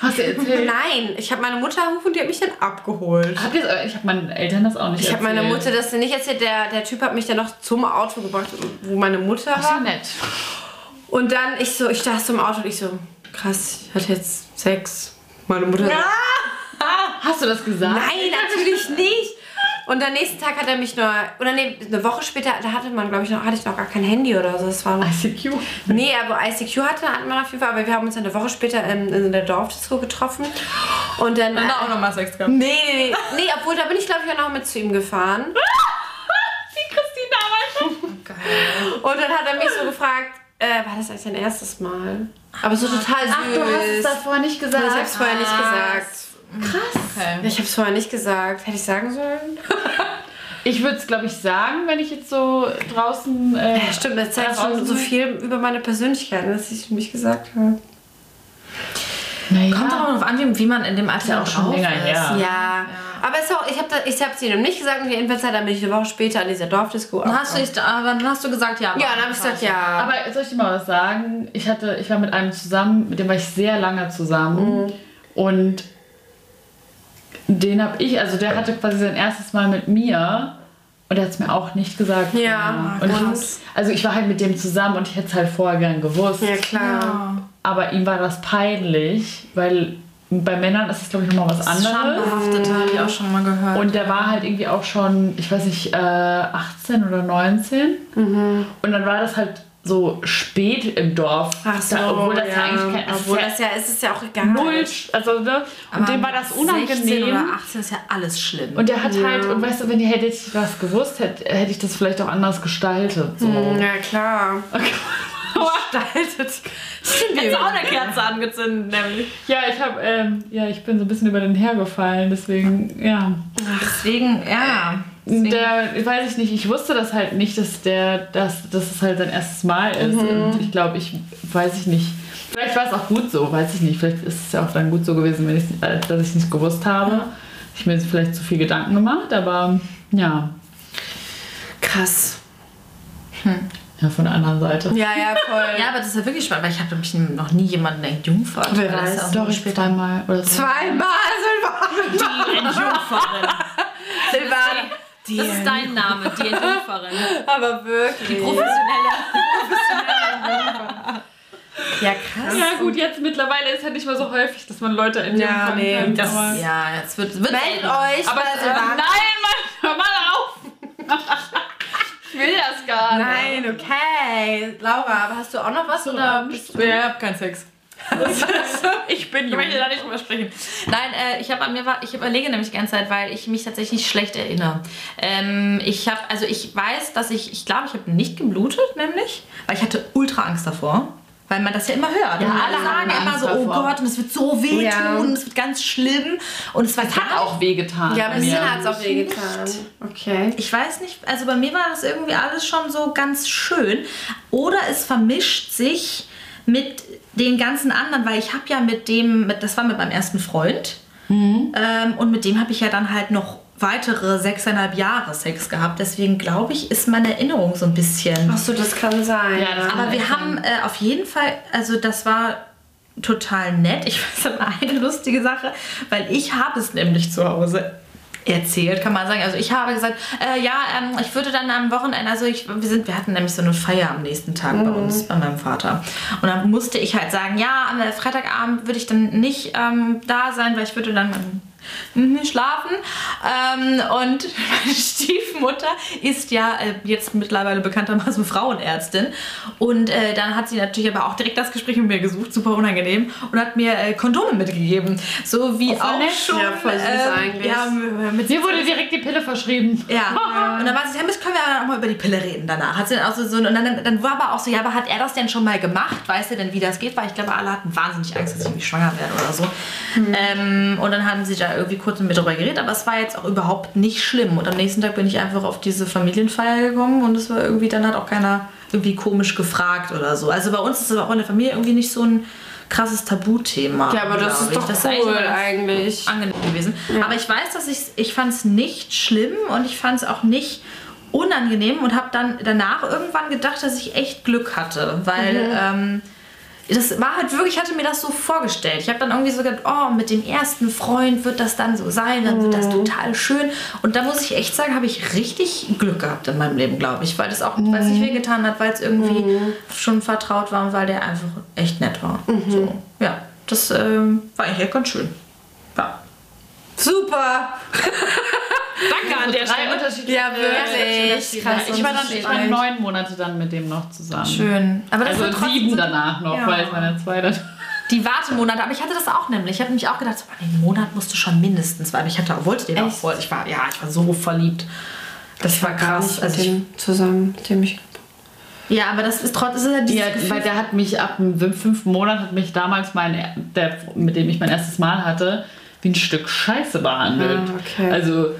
Hast du erzählt? Nein, ich habe meine Mutter angerufen und die hat mich dann abgeholt. Habt ihr das, ich habe meinen Eltern das auch nicht Ich habe erzählt. meiner Mutter das nicht erzählt. Der, der Typ hat mich dann noch zum Auto gebracht, wo meine Mutter Ach, so war. nett. Und dann ich so, ich saß so im Auto und ich so, krass, ich hatte jetzt Sex. Meine Mutter so, Hast du das gesagt? nein, natürlich nicht. Und am nächsten Tag hat er mich nur, oder nee, eine Woche später, da hatte man, glaube ich, noch, hatte ich noch gar kein Handy oder so. Das war noch, ICQ. nee, aber ICQ hatte, hatten wir auf jeden Fall, aber wir haben uns eine Woche später in, in der Dorfdisco getroffen. Und dann. Dann auch nochmal Sex gehabt. Nee, nee, nee, nee, obwohl da bin ich, glaube ich, auch noch mit zu ihm gefahren. Wie Christine damals schon. Und dann hat er mich so gefragt, äh, war das eigentlich dein erstes Mal? Aber so total süß. Ach, du hast es davor nicht gesagt. ich hab's vorher nicht gesagt. Krass. Okay. Ich hab's vorher nicht gesagt. Hätte ich sagen sollen? Ich würde es, glaube ich, sagen, wenn ich jetzt so draußen. Äh, Ja, stimmt, das zeigt schon so viel über meine Persönlichkeit, dass ich mich gesagt habe. Naja. Kommt auch noch an, wie, wie man in dem Alter ja auch schon länger ist. her. Ja. Aber es ist auch, ich habe ich hab's ihm nicht gesagt und jedenfalls dann bin ich eine Woche später an dieser Dorfdisco. Dann hast, du, dich- aber dann hast du gesagt, ja. ja, dann habe ich gesagt, ja. Aber soll ich dir mal was sagen? Ich hatte, ich war mit einem zusammen, mit dem war ich sehr lange zusammen. Mhm. Und den habe ich, also der hatte quasi sein erstes Mal mit mir. Und er hat es mir auch nicht gesagt. Ja, und krass. ich, also ich war halt mit dem zusammen und ich hätte es halt vorher gern gewusst. ja, klar. Aber ihm war das peinlich, weil bei Männern ist es, glaube ich, nochmal was anderes. Schambehaftet habe ich auch schon mal gehört. Und der war halt irgendwie auch schon, ich weiß nicht, äh, 18 oder 19. Mhm. Und dann war das halt so spät im Dorf. Ach so, Da, obwohl das ja, ja. eigentlich kein, Obwohl das ja, ist es ja auch ja egal. null, also ne? Und dem war das 16 unangenehm. oder 18 ist ja alles schlimm. Und der hat halt, und weißt du, wenn ihr hättet das gewusst, hätte, hätte ich das vielleicht auch anders gestaltet. So. Ja, klar. gestaltet. Stimmt, jetzt auch eine Kerze angezündet, nämlich. Ja, ich habe, ähm, ja, ich bin so ein bisschen über den hergefallen, deswegen, ja. Deswegen, ja. Der, weiß ich nicht, ich wusste das halt nicht, dass der, dass, dass es halt sein erstes Mal ist. Und ich glaube, ich weiß ich nicht. Vielleicht war es auch gut so, weiß ich nicht. Vielleicht ist es ja auch dann gut so gewesen, wenn äh, dass ich es nicht gewusst habe. Ich mir jetzt vielleicht zu viel Gedanken gemacht, aber ja, Krass. ja von der anderen Seite. Ja, ja, voll. Ja, aber das ist ja wirklich spannend, weil ich habe nämlich noch nie jemanden entjungfert. Wer das weiß, ja auch Doch, ich zweimal oder so. Zweimal Silvana. Die Entjungferin. Silvana. Das ist dein Name, die Entjungferin. Aber wirklich. Professionelle. Ja, krass. Ja gut, jetzt mittlerweile ist ja nicht mehr so häufig, dass man Leute in Ja, nee, Das, aber, ja, jetzt wird, wird Meldet euch aber bei äh, nein, Mann, hör mal auf! ich will das gar nicht. Nein, okay. Laura, aber hast du auch noch was? Oder bist du Ja, ich habe keinen Sex. Ich bin Ich jung. möchte da nicht drüber sprechen. Nein, äh, ich habe an mir war, ich überlege nämlich die ganze Zeit, weil ich mich tatsächlich schlecht erinnere. Ähm, ich habe, also ich weiß, dass ich, ich glaube, ich habe nicht geblutet, nämlich, weil ich hatte ultra Angst davor. Weil man das ja immer hört. Ja, und alle sagen immer Angst so, oh davor. Gott, und es wird so wehtun, Ja. und es wird ganz schlimm. Und es war Es hat auch wehgetan. Ja, bei ein bisschen mir. hat es auch wehgetan. Okay. Ich weiß nicht, also bei mir war das irgendwie alles schon so ganz schön. Oder es vermischt sich mit den ganzen anderen, weil ich habe ja mit dem, mit, das war mit meinem ersten Freund. Ähm, und mit dem habe ich ja dann halt noch weitere sechseinhalb Jahre Sex gehabt. Deswegen glaube ich, ist meine Erinnerung so ein bisschen. Ach so, das kann sein. Ja, das kann Aber wir haben äh, auf jeden Fall, also das war total nett. Ich weiß aber eine lustige Sache, weil ich habe es nämlich zu Hause erzählt, kann man sagen. Also ich habe gesagt, äh, ja, ähm, ich würde dann am Wochenende, also ich, wir sind, wir hatten nämlich so eine Feier am nächsten Tag bei uns, bei meinem Vater. Und dann musste ich halt sagen, ja, am Freitagabend würde ich dann nicht ähm, da sein, weil ich würde dann Mhm, schlafen. Ähm, und meine Stiefmutter ist ja äh, jetzt mittlerweile bekanntermaßen Frauenärztin. Und äh, dann hat sie natürlich aber auch direkt das Gespräch mit mir gesucht, super unangenehm, und hat mir äh, Kondome mitgegeben. So wie auch nett. schon. Ja, voll süß eigentlich. Ja, mit Mir wurde direkt die Pille verschrieben. ja. Und dann war sie, ja, können wir dann auch mal über die Pille reden danach. Hat sie dann auch so, so und dann, dann war aber auch so, ja, aber hat er das denn schon mal gemacht? Weiß er denn, wie das geht? Weil ich glaube, alle hatten wahnsinnig Angst, dass ich irgendwie schwanger werde oder so. Ähm, und dann haben sie da irgendwie kurz mit mir drüber geredet, aber es war jetzt auch überhaupt nicht schlimm. Und am nächsten Tag bin ich einfach auf diese Familienfeier gekommen und es war irgendwie, dann hat auch keiner irgendwie komisch gefragt oder so. Also bei uns ist es auch in der Familie irgendwie nicht so ein krasses Tabuthema. Ja, aber das ist ich. doch das cool eigentlich eigentlich. angenehm gewesen. Aber ich weiß, dass ich ich fand es nicht schlimm und ich fand es auch nicht unangenehm und habe dann danach irgendwann gedacht, dass ich echt Glück hatte, weil ähm, das war halt wirklich, ich hatte mir das so vorgestellt. Ich habe dann irgendwie so gedacht, oh, mit dem ersten Freund wird das dann so sein, dann wird das total schön. Und da muss ich echt sagen, habe ich richtig Glück gehabt in meinem Leben, glaube ich, weil das auch, weil es nicht wehgetan hat, weil es irgendwie schon vertraut war und weil der einfach echt nett war. So, ja, das ähm, war eigentlich echt ganz schön. Ja. Super! Danke an der Drei unterschiedliche. Ja, wirklich. Krass, ich war dann ich war neun Monate dann mit dem noch zusammen. Schön. Aber das Also wird trotzdem sieben so danach noch, Ja. weil es meine zweite. die Wartemonate. Aber ich hatte das auch nämlich. Ich habe nämlich auch gedacht, so, einen Monat musst du schon mindestens, weil ich hatte, wollte den auch Echt? voll. Ich war, ja, ich war so verliebt. Das war Gar krass. nicht Also mit ich, dem zusammen, mit dem ich. ja, aber das ist trotzdem, ist ja weil der hat mich ab dem fünften Monat hat mich damals mein der mit dem ich mein erstes Mal hatte wie ein Stück Scheiße behandelt. Ah, okay. Also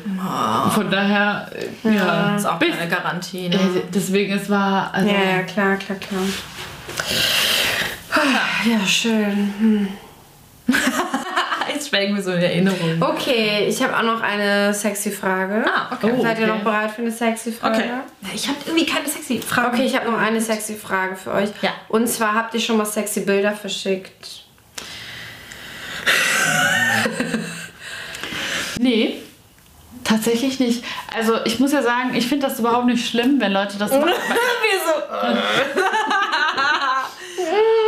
von daher ja, das ist auch bis, keine Garantie. Ne? äh, deswegen es war also, Ja, ja, klar, klar, klar. Ja, schön. Hm. Jetzt schwelgen wir so in Erinnerung. Okay, ich habe auch noch eine sexy Frage. Ah, okay. Oh. Seid ihr okay. noch bereit für eine sexy Frage? Okay. Ich habe irgendwie keine sexy Frage. Okay, ich habe noch eine sexy Frage für euch. Ja. Und zwar habt ihr schon mal sexy Bilder verschickt? Nee, tatsächlich nicht. Also ich muss ja sagen, ich finde das überhaupt nicht schlimm, wenn Leute das machen. Wieso?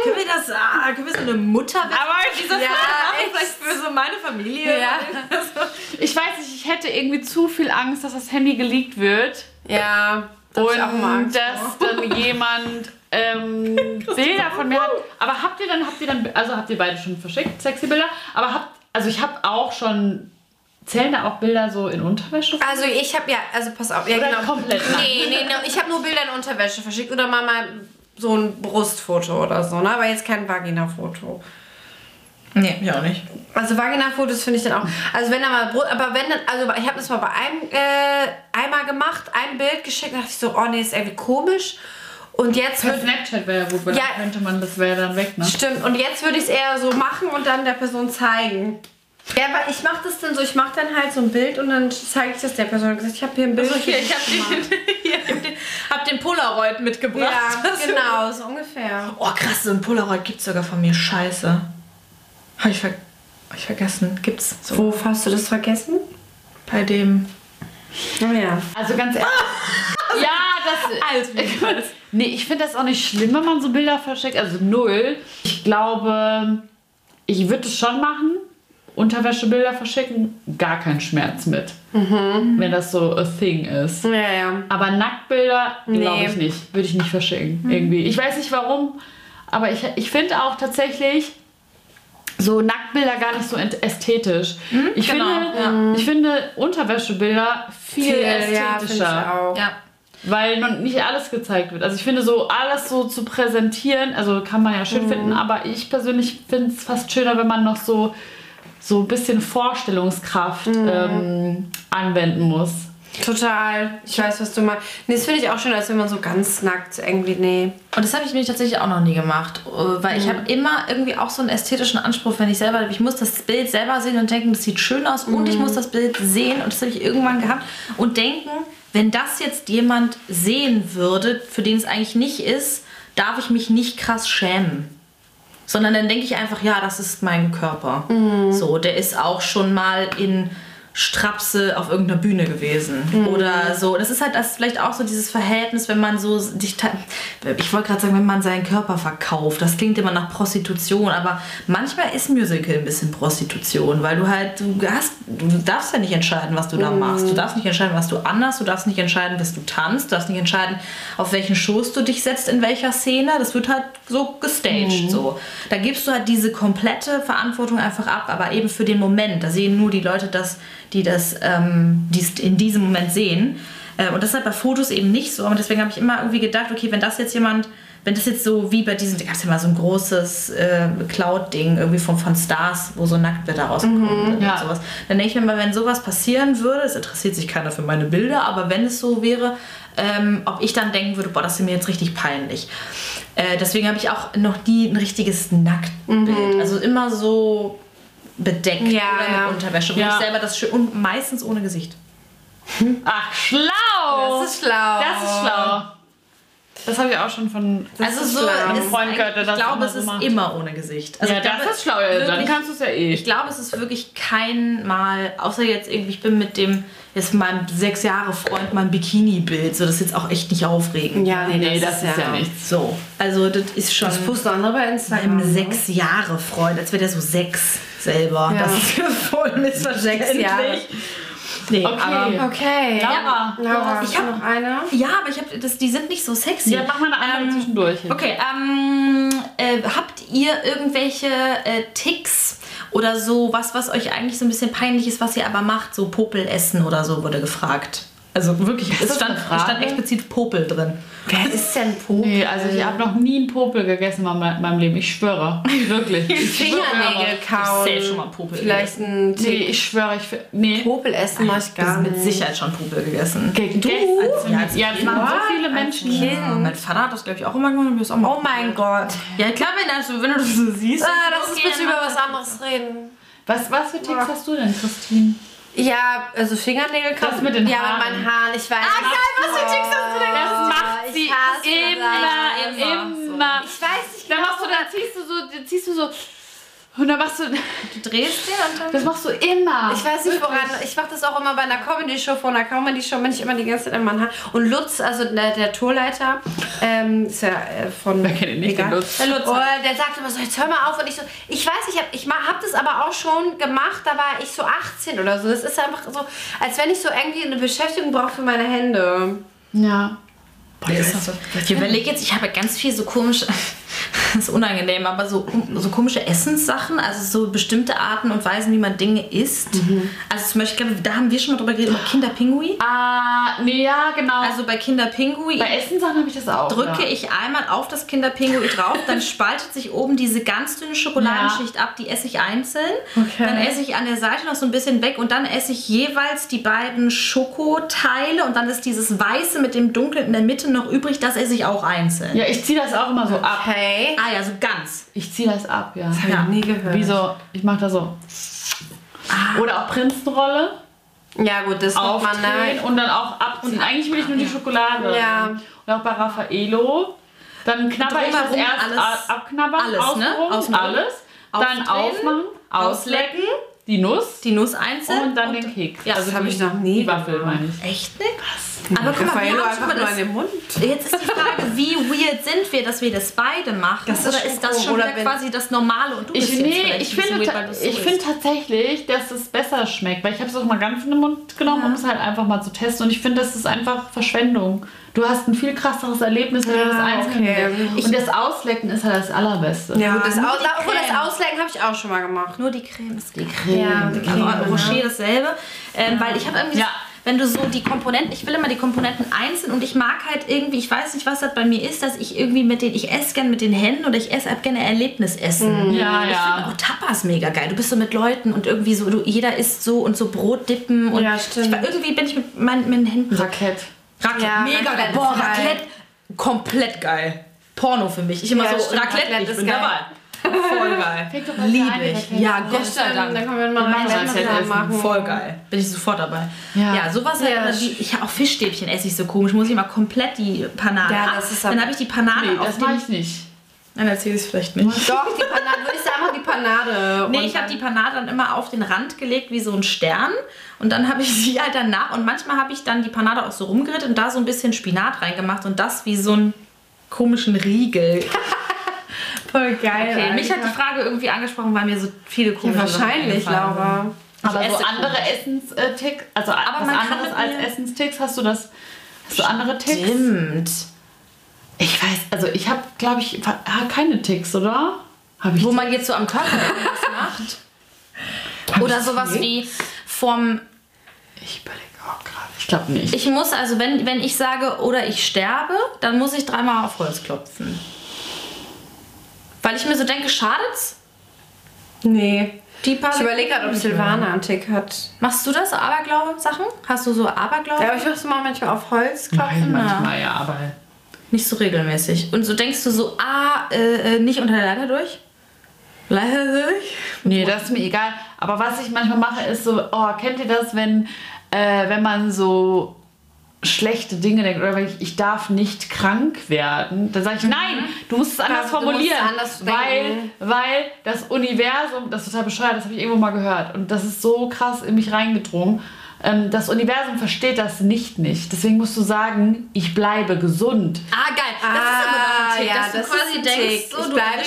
können wir das, ah, können wir so eine Mutter werden? Aber dieser Ja, vielleicht für so meine Familie. Ja. Ich weiß nicht, ich hätte irgendwie zu viel Angst, dass das Handy geleakt wird. Ja. da hab und ich auch mal Angst dass dann jemand ähm, Bilder von mir hat. Aber habt ihr dann, habt ihr dann, also habt ihr beide schon verschickt, sexy Bilder? Aber habt, also ich habe auch schon, zählen da auch Bilder so in Unterwäsche? Also ich habe ja, also pass auf, ja Oder genau. komplett? Nee, nee, nee, ich habe nur Bilder in Unterwäsche verschickt oder mal, mal so ein Brustfoto oder so, ne? Aber jetzt kein Vagina-Foto. Nee, ich auch nicht. Also Vagina-Fotos finde ich dann auch. Also wenn da mal Brust, aber wenn dann, also ich habe das mal bei einem äh, einmal gemacht, ein Bild geschickt, dachte ich so, oh nee, ist irgendwie komisch. Und jetzt Per Snapchat wäre ja Ja. dann könnte man, das wäre dann weg, ne? Stimmt, und jetzt würde ich es eher so machen und dann der Person zeigen. Ja, aber ich mache das dann so, ich mache dann halt so ein Bild und dann zeige ich das der Person. Ich gesagt, ich habe hier ein Bild. Also hier, ich habe den, den, hab den Polaroid mitgebracht. Ja, genau, so ungefähr. Oh krass, so ein Polaroid gibt's sogar von mir. Scheiße. Hab ich, ver hab ich vergessen. Gibt's so Wo hast du das vergessen? bei dem. Oh ja. Also ganz ehrlich. ja, das. Alles Nee, ich finde das auch nicht schlimm, wenn man so Bilder verschickt. Also null. Ich glaube, ich würde es schon machen. Unterwäschebilder verschicken, gar kein Schmerz mit. Wenn das so a thing ist. Ja, ja. Aber Nacktbilder, glaube Nee. ich nicht. Würde ich nicht verschicken. Irgendwie. Ich weiß nicht warum, aber ich, ich finde auch tatsächlich so Nacktbilder gar nicht so ästhetisch. ich, genau, finde, ich finde Unterwäschebilder viel, Viel, ja, ästhetischer. auch. Ja. Weil noch nicht alles gezeigt wird. Also ich finde so alles so zu präsentieren, also kann man ja schön finden, aber ich persönlich finde es fast schöner, wenn man noch so so ein bisschen Vorstellungskraft ähm, anwenden muss. Total. Ich weiß, was du meinst. Nee, das finde ich auch schön, als wenn man so ganz nackt irgendwie, nee. Und das habe ich nämlich tatsächlich auch noch nie gemacht, äh, weil ich habe immer irgendwie auch so einen ästhetischen Anspruch, wenn ich selber, ich muss das Bild selber sehen und denken, das sieht schön aus und ich muss das Bild sehen und das habe ich irgendwann gehabt und denken, wenn das jetzt jemand sehen würde, für den es eigentlich nicht ist, darf ich mich nicht krass schämen. Sondern dann denke ich einfach, ja, das ist mein Körper. So, der ist auch schon mal in Strapse auf irgendeiner Bühne gewesen Mhm. oder so. Das ist halt das vielleicht auch so dieses Verhältnis, wenn man so dich, ich wollte gerade sagen, wenn man seinen Körper verkauft. Das klingt immer nach Prostitution, aber manchmal ist Musical ein bisschen Prostitution, weil du halt du hast, du darfst ja nicht entscheiden, was du da machst. Du darfst nicht entscheiden, was du anhast. Du darfst nicht entscheiden, dass du tanzt. Du darfst nicht entscheiden, auf welchen Shows du dich setzt in welcher Szene. Das wird halt so gestaged so. Da gibst du halt diese komplette Verantwortung einfach ab, aber eben für den Moment. Da sehen nur die Leute das, die das ähm, die es in diesem Moment sehen. Äh, und das ist halt bei Fotos eben nicht so. Und deswegen habe ich immer irgendwie gedacht, okay, wenn das jetzt jemand, wenn das jetzt so wie bei diesem, da gab es ja mal so ein großes äh, Cloud-Ding irgendwie von, von Stars, wo so Nacktbilder rausgekommen sind ja. und sowas. Dann denke ich mir mal, wenn sowas passieren würde, es interessiert sich keiner für meine Bilder, aber wenn es so wäre, ähm, ob ich dann denken würde, boah, das ist mir jetzt richtig peinlich. Äh, deswegen habe ich auch noch nie ein richtiges Nacktbild. Also immer so bedeckt Ja, oder ja. mit Unterwäsche, wo Ja. ich selber das schön und meistens ohne Gesicht. Ach, schlau! Das ist schlau. Das ist schlau. Das habe ich auch schon von also so schlau. ist Ein Freund gehört, der ich das glaube, immer es ist macht. immer ohne Gesicht. Also ja, ich glaube, das ist schlau. ja, Dann wirklich- kannst du es ja eh. Ich glaube, es ist wirklich kein Mal, außer jetzt irgendwie, ich bin mit dem, jetzt meinem sechs Jahre Freund mal ein Bikini-Bild, so das ist jetzt auch echt nicht aufregend. Ja, nee, nee, das ist ja nichts. So, also das ist schon Das posten andere bei Instagram. einem ne? sechs Jahre Freund, als wäre der so sechs selber. Ja. Das ist ja voll missverständlich. Jahre. Nee, Okay. aber Okay. Laura. Laura, Ich habe hab- noch eine. ja, aber ich habe das, die sind nicht so sexy. Ja, mach mal eine andere Ähm, zwischendurch. Okay, ähm, äh, habt ihr irgendwelche äh, Ticks oder so, was, was euch eigentlich so ein bisschen peinlich ist, was ihr aber macht? So Popel essen oder so, wurde gefragt. Also wirklich, es stand, stand explizit Popel drin. Wer ist denn Popel? Nee, also ich habe noch nie einen Popel gegessen in meinem Leben. Ich schwöre. Wirklich. Ich Fingernägel kauen. safe schon mal Popel Vielleicht ein Nee, Tick. ich schwöre, ich. Nee. Popel essen mach ich Du gar hast mit nicht. Sicherheit schon Popel gegessen. Gegessen? Ja, Ja, als ja, das machen so viele Menschen. Ja, mein Vater hat das, glaube ich, auch immer gemacht. auch mal Oh mein Gott. Ja, klar, wenn, also, wenn du das so siehst. Ah, lass uns bitte über was anderes reden. Was, was für Ticks hast du denn, Christine? Ja, also Fingernägel kauen. Das mit den Ja, Haaren. mit meinen Haaren. Ich weiß. Ah, geil, was für Ticks hast du denn? Das macht ich sie immer, immer, immer. Ich weiß nicht Dann genau, machst du, dann ziehst du so, dann ziehst du so. Und dann machst du. Du drehst den und dann. Das machst du immer. Ich weiß nicht woran. Ich mache das auch immer bei einer Comedy-Show. Vor einer Comedy-Show bin ich immer die ganze Zeit in meinen Haaren. Und Lutz, also der, der Tourleiter, ähm, ist ja äh, von. Wer kennt ihn nicht, den. Lutz? Der Lutz. Oh, der sagt immer so, jetzt hör mal auf. Und ich so, ich weiß, ich habe ich hab das aber auch schon gemacht. Da war ich so 18 oder so. Das ist einfach so, als wenn ich so irgendwie eine Beschäftigung brauche für meine Hände. Ja. Boah, das ist so. Ich überlege jetzt, ich habe ganz viel so komische, das ist unangenehm, aber so, so komische Essenssachen, also so bestimmte Arten und Weisen, wie man Dinge isst. Also zum Beispiel, ich glaube, da haben wir schon mal drüber geredet, über Kinderpingui. Ah, nee, ja, genau. Also bei Kinderpingui bei Essensachen habe ich das auch. drücke ja. ich einmal auf das Kinderpingui drauf, dann spaltet sich oben diese ganz dünne Schokoladenschicht ab, die esse ich einzeln. Okay. Dann esse ich an der Seite noch so ein bisschen weg und dann esse ich jeweils die beiden Schokoteile und dann ist dieses Weiße mit dem Dunklen in der Mitte noch übrig, das esse ich auch einzeln. Ja, ich ziehe das auch immer so ab. Hey. Ah ja, so ganz. Ich ziehe das ab, ja. Hab ich nie gehört. Wie so, ich mache da so. Oder auch Prinzenrolle Ja, gut, das macht man aufdrehen ne? und dann auch abziehen. Eigentlich will ich nur die Schokolade. Ja. Und auch bei Raffaello. Dann knabber ich das erst alles- abknabbern, alles, ne? Außenrum. alles. Dann aufmachen, auslecken, die Nuss Die Nuss einzeln. und dann den Keks. Ja, also das hab die- ich noch nie Die Waffel, gemacht. meine ich. Echt nicht? Aber guck mal, wir haben schon mal das, in den Mund. Jetzt ist die Frage, wie weird sind wir, dass wir das beide machen? Das ist Oder ist das schon Oder wieder wenn- quasi das Normale und du Ich, bist jetzt nee, vielleicht ich finde, weird, du es so ich finde tatsächlich, dass es besser schmeckt, weil ich habe es auch mal ganz in den Mund genommen, um es halt einfach mal zu testen und ich finde, das ist einfach Verschwendung. Du hast ein viel krasseres Erlebnis, wenn du das Ja, einzeln okay. isst. Und das Auslecken ist halt das Allerbeste. Ja, gut, das, Aus obwohl das Creme. Auslecken habe ich auch schon mal gemacht. Nur die Creme ist die Ja, die Creme, Aber Rocher ne? dasselbe. Ähm, Weil ich habe irgendwie, Ja. wenn du so die Komponenten, ich will immer die Komponenten einzeln und ich mag halt irgendwie, ich weiß nicht, was das bei mir ist, dass ich irgendwie mit den, ich esse gern mit den Händen oder ich esse hab gerne Erlebnisessen. Ja, Ich ja. finde auch Tapas mega geil. Du bist so mit Leuten und irgendwie so, du, jeder isst so und so Brotdippen und Ja, stimmt. Ich, irgendwie bin ich mit meinen, meinen Händen so. Raclette. Ja, mega Raclette geil. Boah. Raclette, komplett geil. Porno für mich. Ich immer Ja, so, stimmt, Raclette, Raclette ich bin geil. dabei. Voll geil. Liebe ich. Ja, Gott Ja, sei Dank. dann können wir mal Raclette machen. Voll geil. Bin ich sofort dabei. Ja. Ja, sowas Ja, halt, ich auch Fischstäbchen esse ich so komisch. Muss ich mal komplett die Panade Ja, ab. das ist Dann aber- habe ich die Panade Nee, auf das mache ich nicht. Dann erzähle ich es vielleicht nicht. Doch, die Panade, würde ich sagen, die Panade. Nee, Und ich habe die Panade dann immer auf den Rand gelegt wie so ein Stern und dann habe ich sie halt danach und manchmal habe ich dann die Panade auch so rumgerührt und da so ein bisschen Spinat reingemacht und das wie so einen komischen Riegel. Voll geil. Okay, mich hat die Frage irgendwie angesprochen, weil mir so viele ja, komische Sachen wahrscheinlich, Laura. Aber so andere Essensticks, also Aber was man kann anderes als Essensticks, hast du das? Hast du andere Ticks? Stimmt. Ich weiß, also ich habe, glaube ich, ah, keine Ticks, oder? Habe ich? Wo man jetzt so am Körper irgendwas macht. Oder sowas wie vom ich überlege auch gerade. Ich glaube nicht. Ich muss also, wenn, wenn ich sage, oder ich sterbe, dann muss ich dreimal auf Holz klopfen. Weil ich mir so denke, schadet's? Nee. Die paar Ich überlege gerade, ob Silvana einen Tick hat. Machst du das, Aberglaube-Sachen? Hast du so Aberglaube? Ja, aber ich muss mal manchmal auf Holz Nein, klopfen. manchmal ja, aber Nicht so regelmäßig. Und so denkst du so, ah, äh, äh, nicht unter der Leiter durch? Leiter durch? nee, das ist mir egal. Aber was ich manchmal mache, ist so, oh, kennt ihr das, wenn, äh, wenn man so schlechte Dinge denkt oder wenn ich, ich darf nicht krank werden, dann sage ich, nein, du musst es anders du formulieren, anders weil, weil das Universum, das ist total bescheuert, das habe ich irgendwo mal gehört und das ist so krass in mich reingedrungen. Ähm, das Universum versteht das nicht nicht. Deswegen musst du sagen, ich bleibe gesund. Ah, geil. Das Ah, ist aber doch ein Tick, ja, dass das du quasi ist ein denkst, so, Ich du bleibe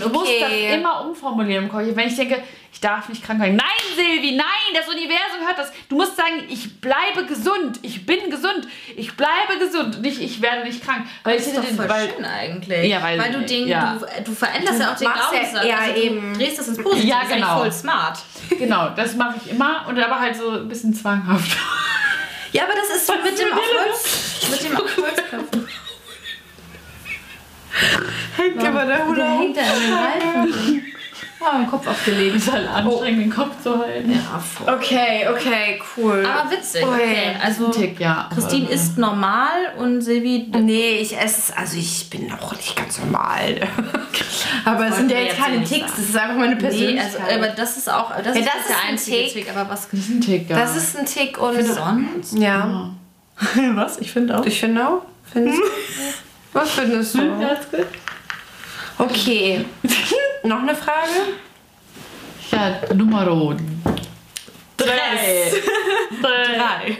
gesund. musst Okay. das immer umformulieren im Kopf. Wenn ich denke, ich darf nicht krank werden. Nein, Silvi, nein, das Universum hört das. Du musst sagen, ich bleibe gesund. Ich bin gesund. Ich bleibe gesund. Nicht, ich werde nicht krank. Weil Das ich ist doch voll den, weil, schön eigentlich. Ja, weil- du, den, ja. du, du veränderst ja auch den Glaubenssatz. ja, also du eben. drehst das ins Positive. Ja, Das ist genau. voll smart. Genau, das mache ich immer. Und aber halt so ein bisschen zwanghaft. Ja, aber das ist so mit dem Holz. Mit dem auf Holz klopfen. Hängt aber der Hula Hoop. hängt da in den Reifen. Oh, im Kopf aufgelegt. ist halt anstrengend, den Kopf zu halten. Ja, voll. Okay, okay, cool. Aber witzig. Okay, Okay, also Ein Tick, ja. Christine Aber- ist normal und Silvi. Nee, ich esse es, also ich bin auch nicht ganz normal. aber es sind ja jetzt keine Ticks, sagen. das ist einfach meine Nee, Persönlichkeit. also, aber das ist auch. Das Ja, ist das ist der ein einzige Tick. Tick. Aber was. Das ist ein Tick, ja. das ist ein Tick und... Sonst? Ja. Was? Ich finde auch. Ich finde auch. Findest du? Was findest du? Ja, ist gut. Okay. Noch eine Frage? Ja, Nummer drei. Drei.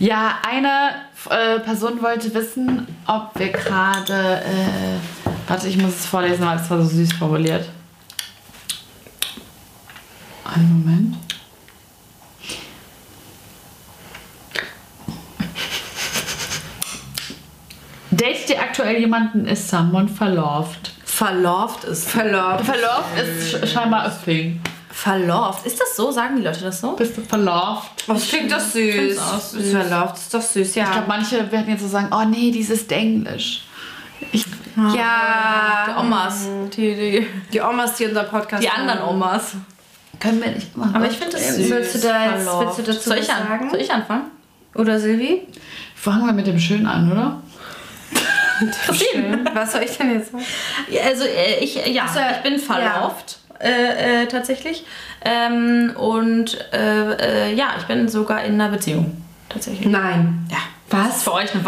Ja, eine äh, Person wollte wissen, ob wir gerade. Äh, warte, ich muss es vorlesen, weil es war so süß formuliert. Einen Moment. Datet ihr aktuell jemanden, ist someone verloved? Verloved ist. Verlaubt. Verloved ist sch scheinbar a thing. Verloved. Ist das so? Sagen die Leute das so? Bist du verloved? Was klingt doch süß. auch süß. Verlaubt ist doch süß, ja. Ich glaube, manche werden jetzt so sagen, oh nee, dieses Englisch. Ich, ja. Die Omas. Die, die, Die Omas, die unser Podcast die anderen. Omas. können wir nicht machen. Aber ich finde das süß. Willst du, da jetzt, Verloved. willst du dazu Soll ich, an, sagen? soll ich anfangen? Oder Silvi? Fangen wir mit dem Schönen an, oder? Schön. Was soll ich denn jetzt sagen? Ja, Also äh, ich, ja, so, ich bin verloved. Äh, äh, tatsächlich. Ähm, und äh, äh, ja, ich bin sogar in einer Beziehung. Tatsächlich. Nein. Ja. Das ist für euch eine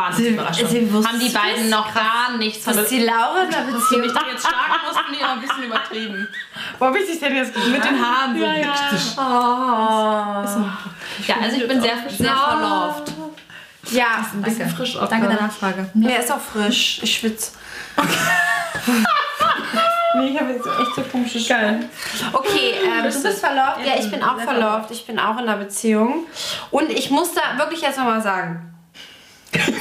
sie wussten Haben die beiden noch gar nichts von Ist die Laura in Wenn Beziehung? ich jetzt schlagen muss, bin ich auch ein bisschen übertrieben. Wo hab ich dich denn jetzt Mit den Haaren so. Oh. Ja, also ich bin sehr, sehr verloved. Ja, Ein bisschen frisch auf Danke der- Nachfrage. nee, ist auch frisch. Ich schwitze. nee, ich habe jetzt echt so komische Geil. Okay, ähm, du bist verloved. Ja, ich bin auch verloved. Ich bin auch in einer Beziehung. Und ich muss da wirklich jetzt nochmal sagen.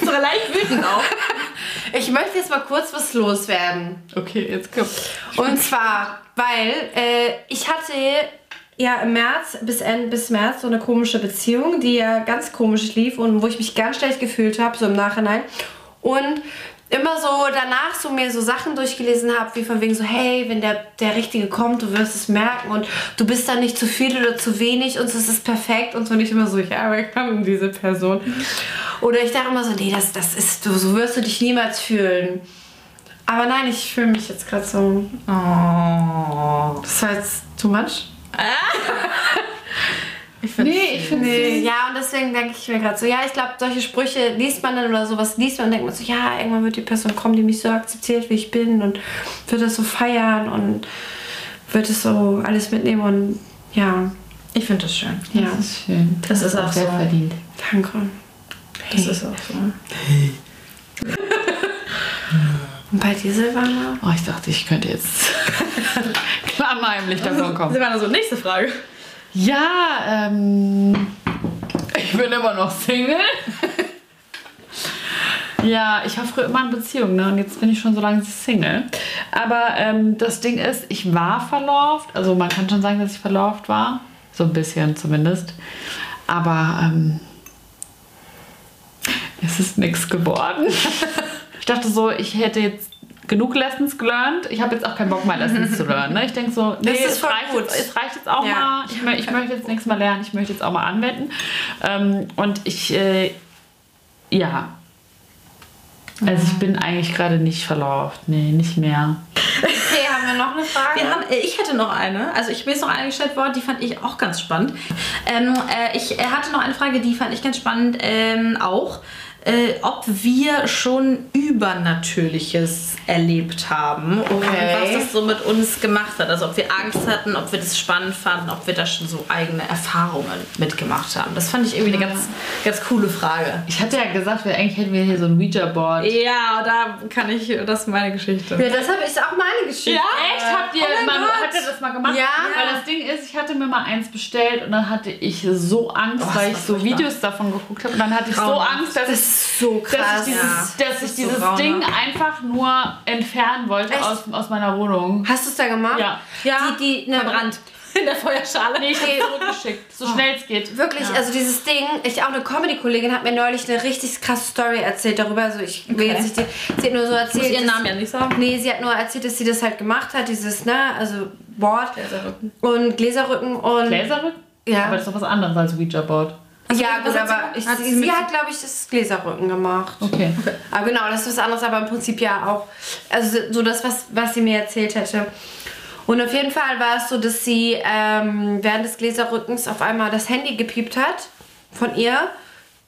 So leicht wütend auch. Ich möchte jetzt mal kurz was loswerden. Okay, jetzt kommt. Und zwar, weil äh, ich hatte ja im März bis, Ende, bis März so eine komische Beziehung, die ja ganz komisch lief und wo ich mich ganz schlecht gefühlt habe, so im Nachhinein. Und immer so danach so mir so Sachen durchgelesen habe, wie von wegen so, hey, wenn der, der Richtige kommt, du wirst es merken und du bist dann nicht zu viel oder zu wenig und es ist perfekt und so nicht immer so, ja, wer kann denn diese Person? Oder ich dachte immer so, nee, das, das ist, du, so wirst du dich niemals fühlen. Aber nein, ich fühle mich jetzt gerade so. Oh. Das war jetzt too much. Ich finde Nee, ich finde Nee, ja, und deswegen denke ich mir gerade so, ja, ich glaube, solche Sprüche liest man dann oder sowas liest man und denkt man so, ja, irgendwann wird die Person kommen, die mich so akzeptiert, wie ich bin und wird das so feiern und wird es so alles mitnehmen und ja, ich finde das schön. ja, Das ist schön. Das ist auch sehr so. verdient. danke. Das ist auch so. Und bei dir, Silvana? Oh, ich dachte, ich könnte jetzt klammheimlich davon kommen. Silvana, so nächste Frage. Ja, ähm, ich bin immer noch Single. ja, ich war früher immer in Beziehung, ne? Und jetzt bin ich schon so lange Single. Aber ähm, das Ding ist, ich war verlobt. Also man kann schon sagen, dass ich verlobt war. So ein bisschen zumindest. Aber ähm, es ist nichts geworden. ich dachte so, ich hätte jetzt genug Lessons gelernt. Ich habe jetzt auch keinen Bock mehr Lessons zu lernen. Ne? Ich denke so, nee, ist es, reicht gut. jetzt, es reicht jetzt auch Ja. mal. Ich, mö- ich möchte jetzt nichts mehr lernen. Ich möchte jetzt auch mal anwenden. Ähm, und ich, äh, ja. Also ich bin eigentlich gerade nicht verlauft. Nee, nicht mehr. Okay, haben wir noch eine Frage? Wir haben, äh, ich hätte noch eine. Also ich mir ist noch eine gestellt worden, die fand ich auch ganz spannend. Ähm, äh, ich äh, hatte noch eine Frage, die fand ich ganz spannend ähm, auch. Äh, ob wir schon Übernatürliches erlebt haben und Okay. was das so mit uns gemacht hat. Also ob wir Angst hatten, ob wir das spannend fanden, ob wir da schon so eigene Erfahrungen mitgemacht haben. Das fand ich irgendwie eine ganz, ganz coole Frage. Ich hatte ja gesagt, wir, eigentlich hätten wir hier so ein Ouija-Board. Ja, da kann ich, das ist meine Geschichte. Ja, das ich auch meine Geschichte. Echt? Habt ihr, Oh Gott. habt ihr das mal gemacht? Ja. Weil das Ding ist, ich hatte mir mal eins bestellt und dann hatte ich so Angst, Oh, weil ich so furchtbar. Videos davon geguckt habe. Und dann hatte ich so. Angst, dass Das ich, ist so dass krass. ich dieses, Ja. dass Das ich so dieses grauenhaft. Ding einfach nur entfernen wollte Echt? aus, aus meiner Wohnung. Hast du es da gemacht? Ja. Ja, Die, die, ne, verbrannt. In der Feuerschale. Nee, ich habe zurückgeschickt. So schnell es geht. Wirklich, also dieses Ding, ich auch eine Comedy-Kollegin hat mir neulich eine richtig krasse Story erzählt darüber. Also ich will Okay. jetzt nicht, die, sie hat nur so Ich erzählt. muss ihren dass- Namen ja nicht sagen. Nee, sie hat nur erzählt, dass sie das halt gemacht hat, dieses, ne, also Board Gläserrücken. und Gläserrücken und. Gläserrücken? Ja. Aber das ist doch was anderes als Ouija-Board. Ja, was gut, aber ich, Hat sie sie, hat, glaube ich, das Gläserrücken gemacht. Okay. Aber genau, das ist was anderes, aber im Prinzip ja auch, also so das, was, was sie mir erzählt hätte. Und auf jeden Fall war es so, dass sie ähm, während des Gläserrückens auf einmal das Handy gepiept hat von ihr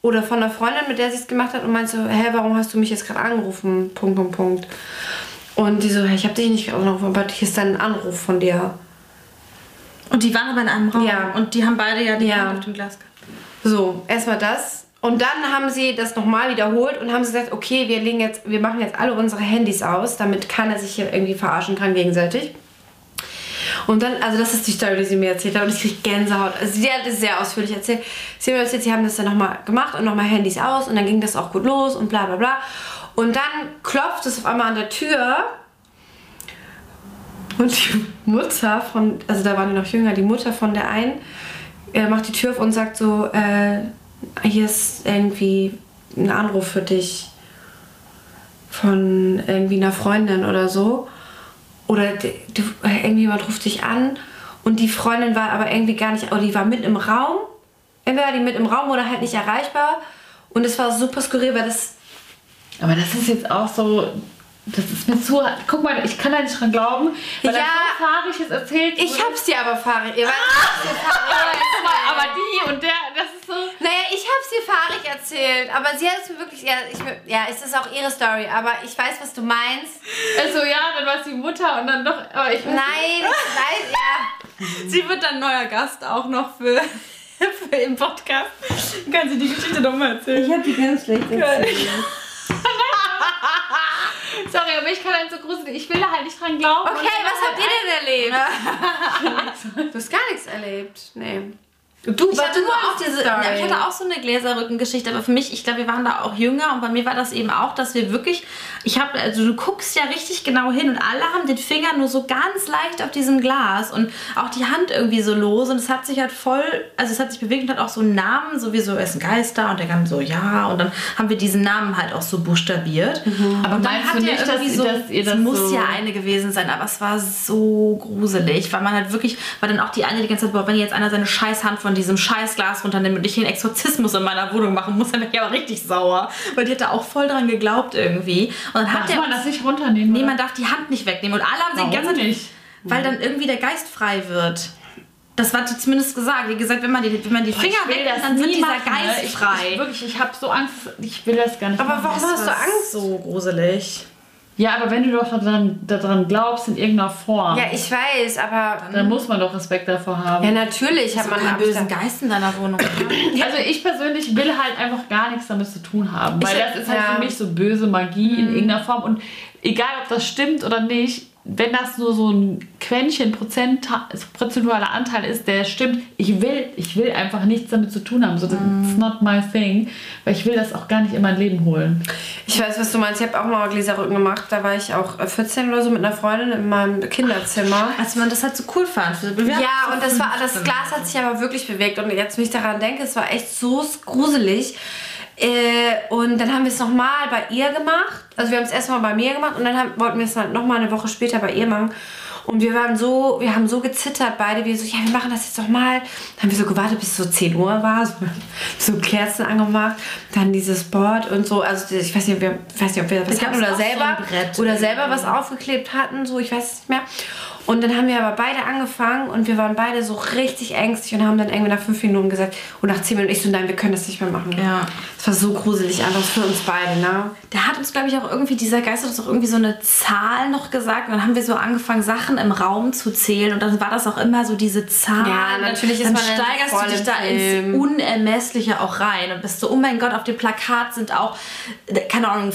oder von einer Freundin, mit der sie es gemacht hat und meinte so, hä, warum hast du mich jetzt gerade angerufen? Punkt, Punkt, Punkt. Und die so, hey, ich habe dich nicht angerufen, aber hier ist dann ein Anruf von dir. Und die waren aber in einem Raum. Ja. Und die haben beide ja die Ja. Hand auf dem Glas gehabt. So, erstmal das. Und dann haben sie das nochmal wiederholt und haben gesagt, okay, wir legen jetzt, wir machen jetzt alle unsere Handys aus, damit keiner sich hier irgendwie verarschen kann gegenseitig. Und dann, also das ist die Story, die sie mir erzählt hat und ich kriege Gänsehaut. Also sie hat es sehr ausführlich erzählt. Sie hat mir erzählt, sie haben das dann nochmal gemacht und nochmal Handys aus und dann ging das auch gut los und bla bla bla. Und dann klopft es auf einmal an der Tür und die Mutter von, also da waren die noch jünger, die Mutter von der einen äh, macht die Tür auf und sagt so, äh, hier ist irgendwie ein Anruf für dich von irgendwie einer Freundin oder so. Oder du, irgendjemand ruft dich an und die Freundin war aber irgendwie gar nicht, oder die war mit im Raum. Entweder war die mit im Raum oder halt nicht erreichbar. Und es war super skurril, weil das Aber das ist jetzt auch so. Das ist mir zu. Guck mal, ich kann da nicht dran glauben, weil Ja. so fahrig ist erzählt. Ich hab's dir aber fahrig. Ihr weißt, aber, aber die und der, das ist so. Naja, ich hab's dir fahrig erzählt, aber sie hat es mir wirklich. Ja, ich, ja, es ist auch ihre Story, aber ich weiß, was du meinst. Also ja, dann war es die Mutter und dann doch. Aber ich weiß Nein, ich weiß, ja. Sie wird dann neuer Gast auch noch für, für im Podcast. Kann sie die Geschichte noch mal erzählen? hab die ganz schlecht erzählt. Sorry, aber ich kann halt so gruselig. Ich will da halt nicht dran glauben. Okay, was habt ihr denn erlebt? du hast gar nichts erlebt. Nee. Du, ich hatte nur auch die diese, ja, ich hatte auch so eine Gläserrückengeschichte, aber für mich, ich glaube, wir waren da auch jünger und bei mir war das eben auch, dass wir wirklich, ich habe, also du guckst ja richtig genau hin und alle haben den Finger nur so ganz leicht auf diesem Glas und auch die Hand irgendwie so los und es hat sich halt voll, also es hat sich bewegt und hat auch so einen Namen, sowieso er ist ein Geist da und der kann so, ja und dann haben wir diesen Namen halt auch so buchstabiert. Aber Und dann hat er nicht, dass, irgendwie so, dass das es muss so ja eine gewesen sein, aber es war so gruselig, weil man halt wirklich, weil dann auch die eine die ganze Zeit, boah, wenn jetzt einer seine Scheißhand von diesem Scheißglas runternimmt und ich hier einen Exorzismus in meiner Wohnung machen muss, dann wäre ich aber richtig sauer, weil die hat da auch voll dran geglaubt irgendwie. Und dann hat Darf man das nicht runternehmen? Nee, oder? man darf die Hand nicht wegnehmen und alle haben sie die Warum ganze Zeit, nicht? weil dann irgendwie der Geist frei wird. Das war zumindest gesagt. Wie gesagt, wenn man die, wenn man die Finger Ich wegnimmt, dann sind nie dieser machen, ne? Geist ich, frei. Ich, wirklich, ich habe so Angst, ich will das gar nicht Aber warum hast du Angst? So gruselig. Ja, aber wenn du doch daran, daran glaubst in irgendeiner Form, Ja, ich weiß, aber. dann muss man doch Respekt davor haben. Ja, natürlich hat So man einen bösen Geist in deiner Wohnung. Also ich persönlich will halt einfach gar nichts damit zu tun haben, weil Ich- das ist halt ja. für mich so böse Magie in irgendeiner Form und egal ob das stimmt oder nicht, wenn das nur so ein Quäntchen Prozent, prozentualer Anteil ist, der stimmt, ich will, ich will einfach nichts damit zu tun haben. So, that's not my thing, weil ich will das auch gar nicht in mein Leben holen. Ich weiß, was du meinst. Ich habe auch mal Gläserrücken gemacht. Da war ich auch äh, 14 oder so mit einer Freundin in meinem Kinderzimmer. Als man das halt so cool fand. Ja, und das war das Glas hat sich aber wirklich bewegt. Und jetzt, wenn ich daran denke, es war echt so gruselig. Äh, und dann haben wir es nochmal bei ihr gemacht. Also wir haben es erstmal bei mir gemacht und dann haben, wollten wir es nochmal eine Woche später bei ihr machen. Und wir waren so, wir haben so gezittert beide, wir so, ja, wir machen das jetzt doch mal. Dann haben wir so gewartet, bis es so 10 Uhr war, so, so Kerzen angemacht, dann dieses Board und so. Also ich weiß nicht, ob wir, weiß nicht, ob wir was hatten oder so selber Brett. oder selber was aufgeklebt hatten, so ich weiß es nicht mehr. Und dann haben wir aber beide angefangen und wir waren beide so richtig ängstlich und haben dann irgendwie nach fünf Minuten gesagt, und nach zehn Minuten, ich so, nein, wir können das nicht mehr machen. Ja. Es war so gruselig einfach für uns beide, ne? Der hat uns, glaube ich, auch irgendwie, dieser Geist hat uns auch irgendwie so eine Zahl noch gesagt. Und dann haben wir so angefangen, Sachen im Raum zu zählen. Und dann war das auch immer so diese Zahl. Ja, natürlich ist dann man dann steigerst du dich da ins Unermessliche auch rein. Und bist so, oh mein Gott, auf dem Plakat sind auch, keine Ahnung,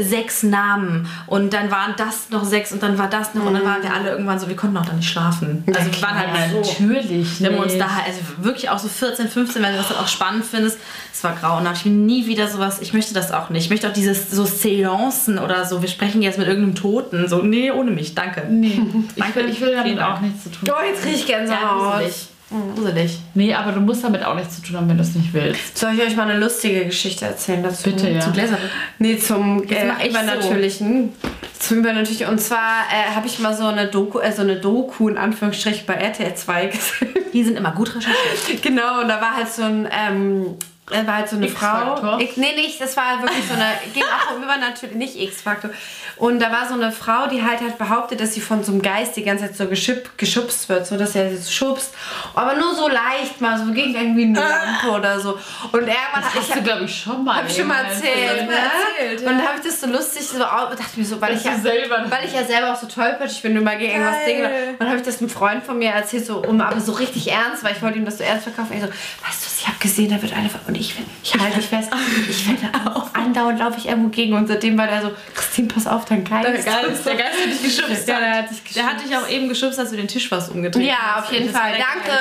sechs Namen. Und dann waren das noch sechs und dann war das noch. Und dann waren wir alle irgendwann so, wir konnten auch dann nicht schlafen. Also wir waren halt so. Natürlich. Wir haben uns da halt, also wirklich auch so 14, 15, wenn du das halt auch spannend findest, es war grau. Und da hab ich mir nie wieder sowas, ich möchte das auch nicht. Ich möchte auch dieses so Seancen oder so, wir sprechen jetzt mit irgendeinem Toten. So, nee, ohne mich, danke. Nee, ich Danke, will, ich will damit auch nichts zu tun Oh, jetzt krieg ich Ja, Gänsehaut. gruselig. Gruselig. Nee, aber du musst damit auch nichts zu tun haben, wenn du es nicht willst. Soll ich euch mal eine lustige Geschichte erzählen dazu? Bitte, ja. Zu Gläser. Nee, zum äh, Übernatürlichen. Zum Übernatürlichen. Und zwar äh, habe ich mal so eine Doku, äh, so eine Doku in Anführungsstrichen bei RTL 2 gesehen. Die sind immer gut recherchiert. genau, und da war halt so ein, ähm, da war halt so eine Frau. X, nee, nicht, das war wirklich so eine, ging auch um übernatürlich, nicht X-Faktor. Und da war so eine Frau, die halt hat behauptet, dass sie von so einem Geist die ganze Zeit so geschipp, geschubst wird, so dass er sie so schubst. Aber nur so leicht mal, so gegen irgendwie eine Lampe oder so. Und irgendwann Das hast du, glaube ich, schon mal. hab ich schon mal erzählt, ne? erzählt, ja. Und da habe ich das so lustig so dachte mir so, weil Dass ich ja weil ich ja selber auch so tollpatschig bin immer gegen irgendwas. Dinge. Und dann habe ich das einem Freund von mir erzählt, so um aber so richtig ernst, weil ich wollte ihm das so ernst verkaufen. Ich so, weißt du, ich habe gesehen, da wird eine und ich ich halte fest, ich werde auf andauernd laufe ich irgendwo gegen und seitdem war der so, Christine, pass auf, dein Geist. Der Geist, der Geist hat dich geschubst. Ja, der hat dich Der hat dich auch eben geschubst, als du den Tisch fast umgedreht Ja, hast. auf jeden Fall. Danke.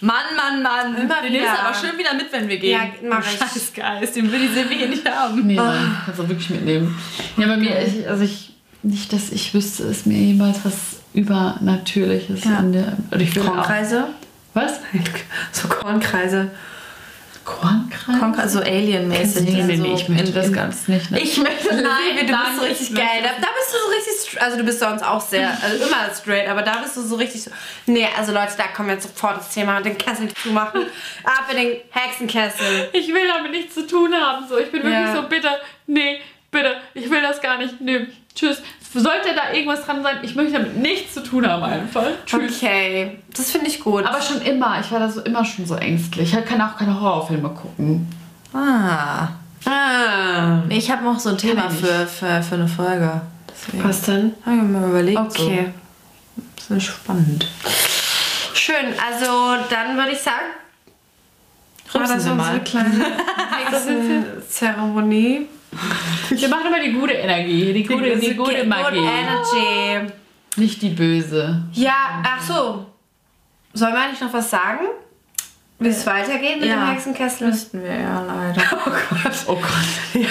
Mann, Mann, Mann. Immer den nimmst wieder. du aber schön wieder mit, wenn wir gehen. Ja, mach ich. Scheiß Geist, den will die Silvi hier nicht haben. Nee, nein, kannst du wirklich mitnehmen. Ja, bei mir, ich, also ich, nicht, dass ich wüsste, ist mir jemals was Übernatürliches Ja. in der. Oder ich will auch, Kornkreise? was? So Kornkreise. Kornkreis? Konka, so Alien-mäßig. Nee, nee, nee, ich möchte das ganz nicht. Ne? Ich möchte Nein, nein, du bist so richtig ich geil. Da, da bist du so richtig, also du bist sonst auch sehr, also immer straight, aber da bist du so richtig so. Nee, also Leute, da kommen wir jetzt sofort das Thema, den Kessel zumachen. Ab in den Hexenkessel. Ich will damit nichts zu tun haben. So, ich bin wirklich Ja. so, bitte, nee, bitte, ich will das gar nicht. Nee, tschüss. Sollte da irgendwas dran sein, ich möchte damit nichts zu tun haben einfach. Tschüss. Okay, das finde ich gut. Aber schon immer, ich war da so immer schon so ängstlich. Ich kann auch keine Horrorfilme gucken. Ah. ah, ich habe noch so ein Thema für, für, für eine Folge. Deswegen was denn? habe ich mir mal überlegt. Okay, So. Das ich spannend. schön. Also dann würde ich sagen, war Rülpsen das unsere kleine Hexenzeremonie. Wir machen immer die gute Energie, die gute, die gute Good Magie. Energy. Nicht die böse. Ja, ach so. Sollen wir eigentlich noch was sagen? Wie es weitergeht mit Ja. dem Hexenkessel? Müssten wir ja leider. Oh Gott. Oh Gott.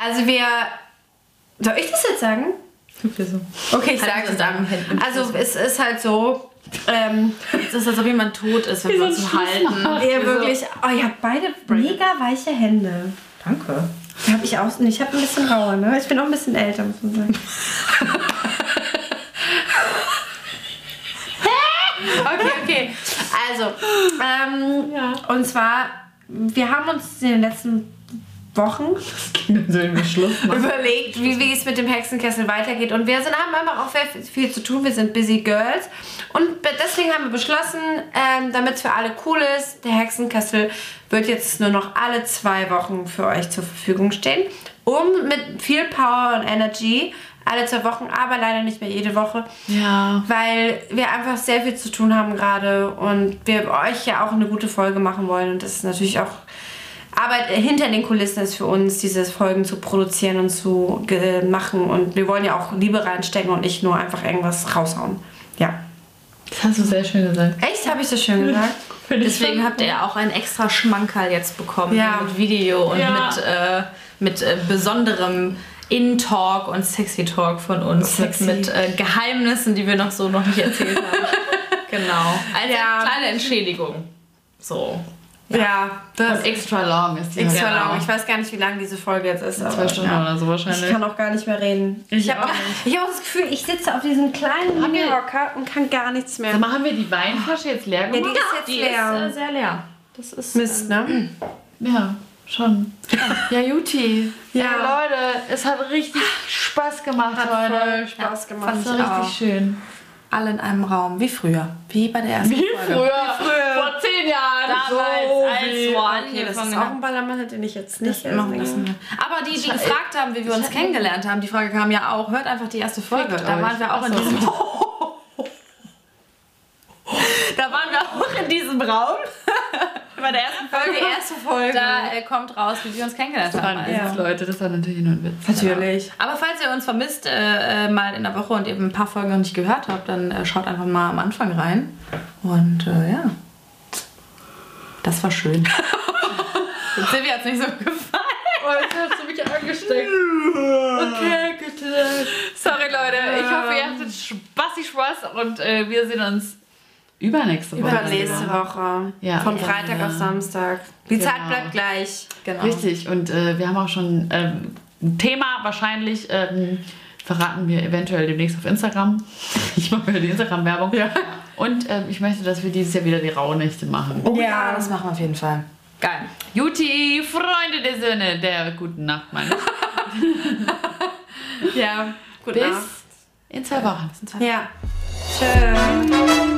Also wir. Soll ich das jetzt sagen? Okay, ich Halt sage so es dann. Also es ist halt so. Ähm, Es ist, als ob jemand tot ist, wenn wir so ein halten. Ihr wirklich. Oh, ihr habt beide mega weiche Hände. Danke. Hab ich auch. Ich habe ein bisschen rauer, ne? Ich bin auch ein bisschen älter, muss man sagen. okay, okay. Also, ähm, Ja. und zwar, wir haben uns in den letzten Wochen überlegt, wie, wie es mit dem Hexenkessel weitergeht. Und wir sind, haben einfach auch sehr viel zu tun. Wir sind busy girls. Und deswegen haben wir beschlossen, ähm, damit es für alle cool ist, der Hexenkessel wird jetzt nur noch alle zwei Wochen für euch zur Verfügung stehen. Um mit viel Power und Energy alle zwei Wochen, aber leider nicht mehr jede Woche. Ja. Weil wir einfach sehr viel zu tun haben gerade und wir euch ja auch eine gute Folge machen wollen. Und das ist natürlich auch Arbeit hinter den Kulissen ist für uns, diese Folgen zu produzieren und zu machen. Und wir wollen ja auch Liebe reinstecken und nicht nur einfach irgendwas raushauen. Ja. Das hast du sehr schön gesagt. Echt? Habe ich so schön gesagt? Deswegen habt ihr auch ein extra Schmankerl jetzt bekommen Ja. mit Video und Ja. mit, äh, mit äh, besonderem In-Talk und Sexy-Talk von uns. Sexy. Mit, mit äh, Geheimnissen, die wir noch so noch nicht erzählt haben. genau. Als Ja. kleine Entschädigung. So. Ja, das Und extra long ist die extra lang. Ich weiß gar nicht, wie lang diese Folge jetzt ist. Zwei Stunden ja. oder so wahrscheinlich. Ich kann auch gar nicht mehr reden. Ich habe auch auch, ich hab auch das Gefühl, ich sitze auf diesem kleinen Mini-Rocker und kann gar nichts mehr. Mal, haben wir die Weinflasche jetzt leer Ja, die gemacht? ist jetzt Die leer. ist äh, sehr leer. Das ist Mist, ne? Ja, schon. Ja, Juti. Ja. Ja, Leute, es hat richtig Spaß gemacht Hat heute. voll Spaß gemacht. Das war richtig schön. Alle in einem Raum, wie früher. Wie bei der ersten Wie Folge. früher, vor zehn Jahren. Damals, als wie- so Okay, das ist auch ein Ballermann, den ich jetzt nicht Das machen müssen. Aber die, die gefragt haben, wie wir uns kennengelernt haben, die Frage kam ja auch, hört einfach die erste Folge. Da waren wir auch in so. diesem Da waren wir auch in diesem Raum. Bei der ersten Folge. Die erste Folge. Da äh, kommt raus, wie wir uns kennengelernt Das haben. waren Also. Witz, Leute, das war natürlich nur ein Witz. Natürlich. Aber falls ihr uns vermisst, äh, äh, mal in der Woche und ihr ein paar Folgen noch nicht gehört habt, dann äh, schaut einfach mal am Anfang rein. Und äh, ja, das war schön. Silvia hat es nicht so gefallen. Oh, jetzt hast du mich angesteckt. Okay, bitte. Sorry, Leute. Ich hoffe, ihr hattet Spaß, Spaß und äh, wir sehen uns übernächste Woche. Übernächste Woche. Ja. Von Ja. Freitag auf Samstag. Die Genau. Zeit bleibt gleich. Genau. Richtig, und äh, wir haben auch schon ähm, ein Thema wahrscheinlich. Ähm, verraten wir eventuell demnächst auf Instagram. Ich mache wieder die Instagram-Werbung. Und ähm, ich möchte, dass wir dieses Jahr wieder die Rauhnächte machen. Oh Ja. ja, das machen wir auf jeden Fall. Geil. Juti, Freunde der Söhne, der guten Nacht, meine. Ja. Gut Bis in zwei Wochen. Ja. Tschö.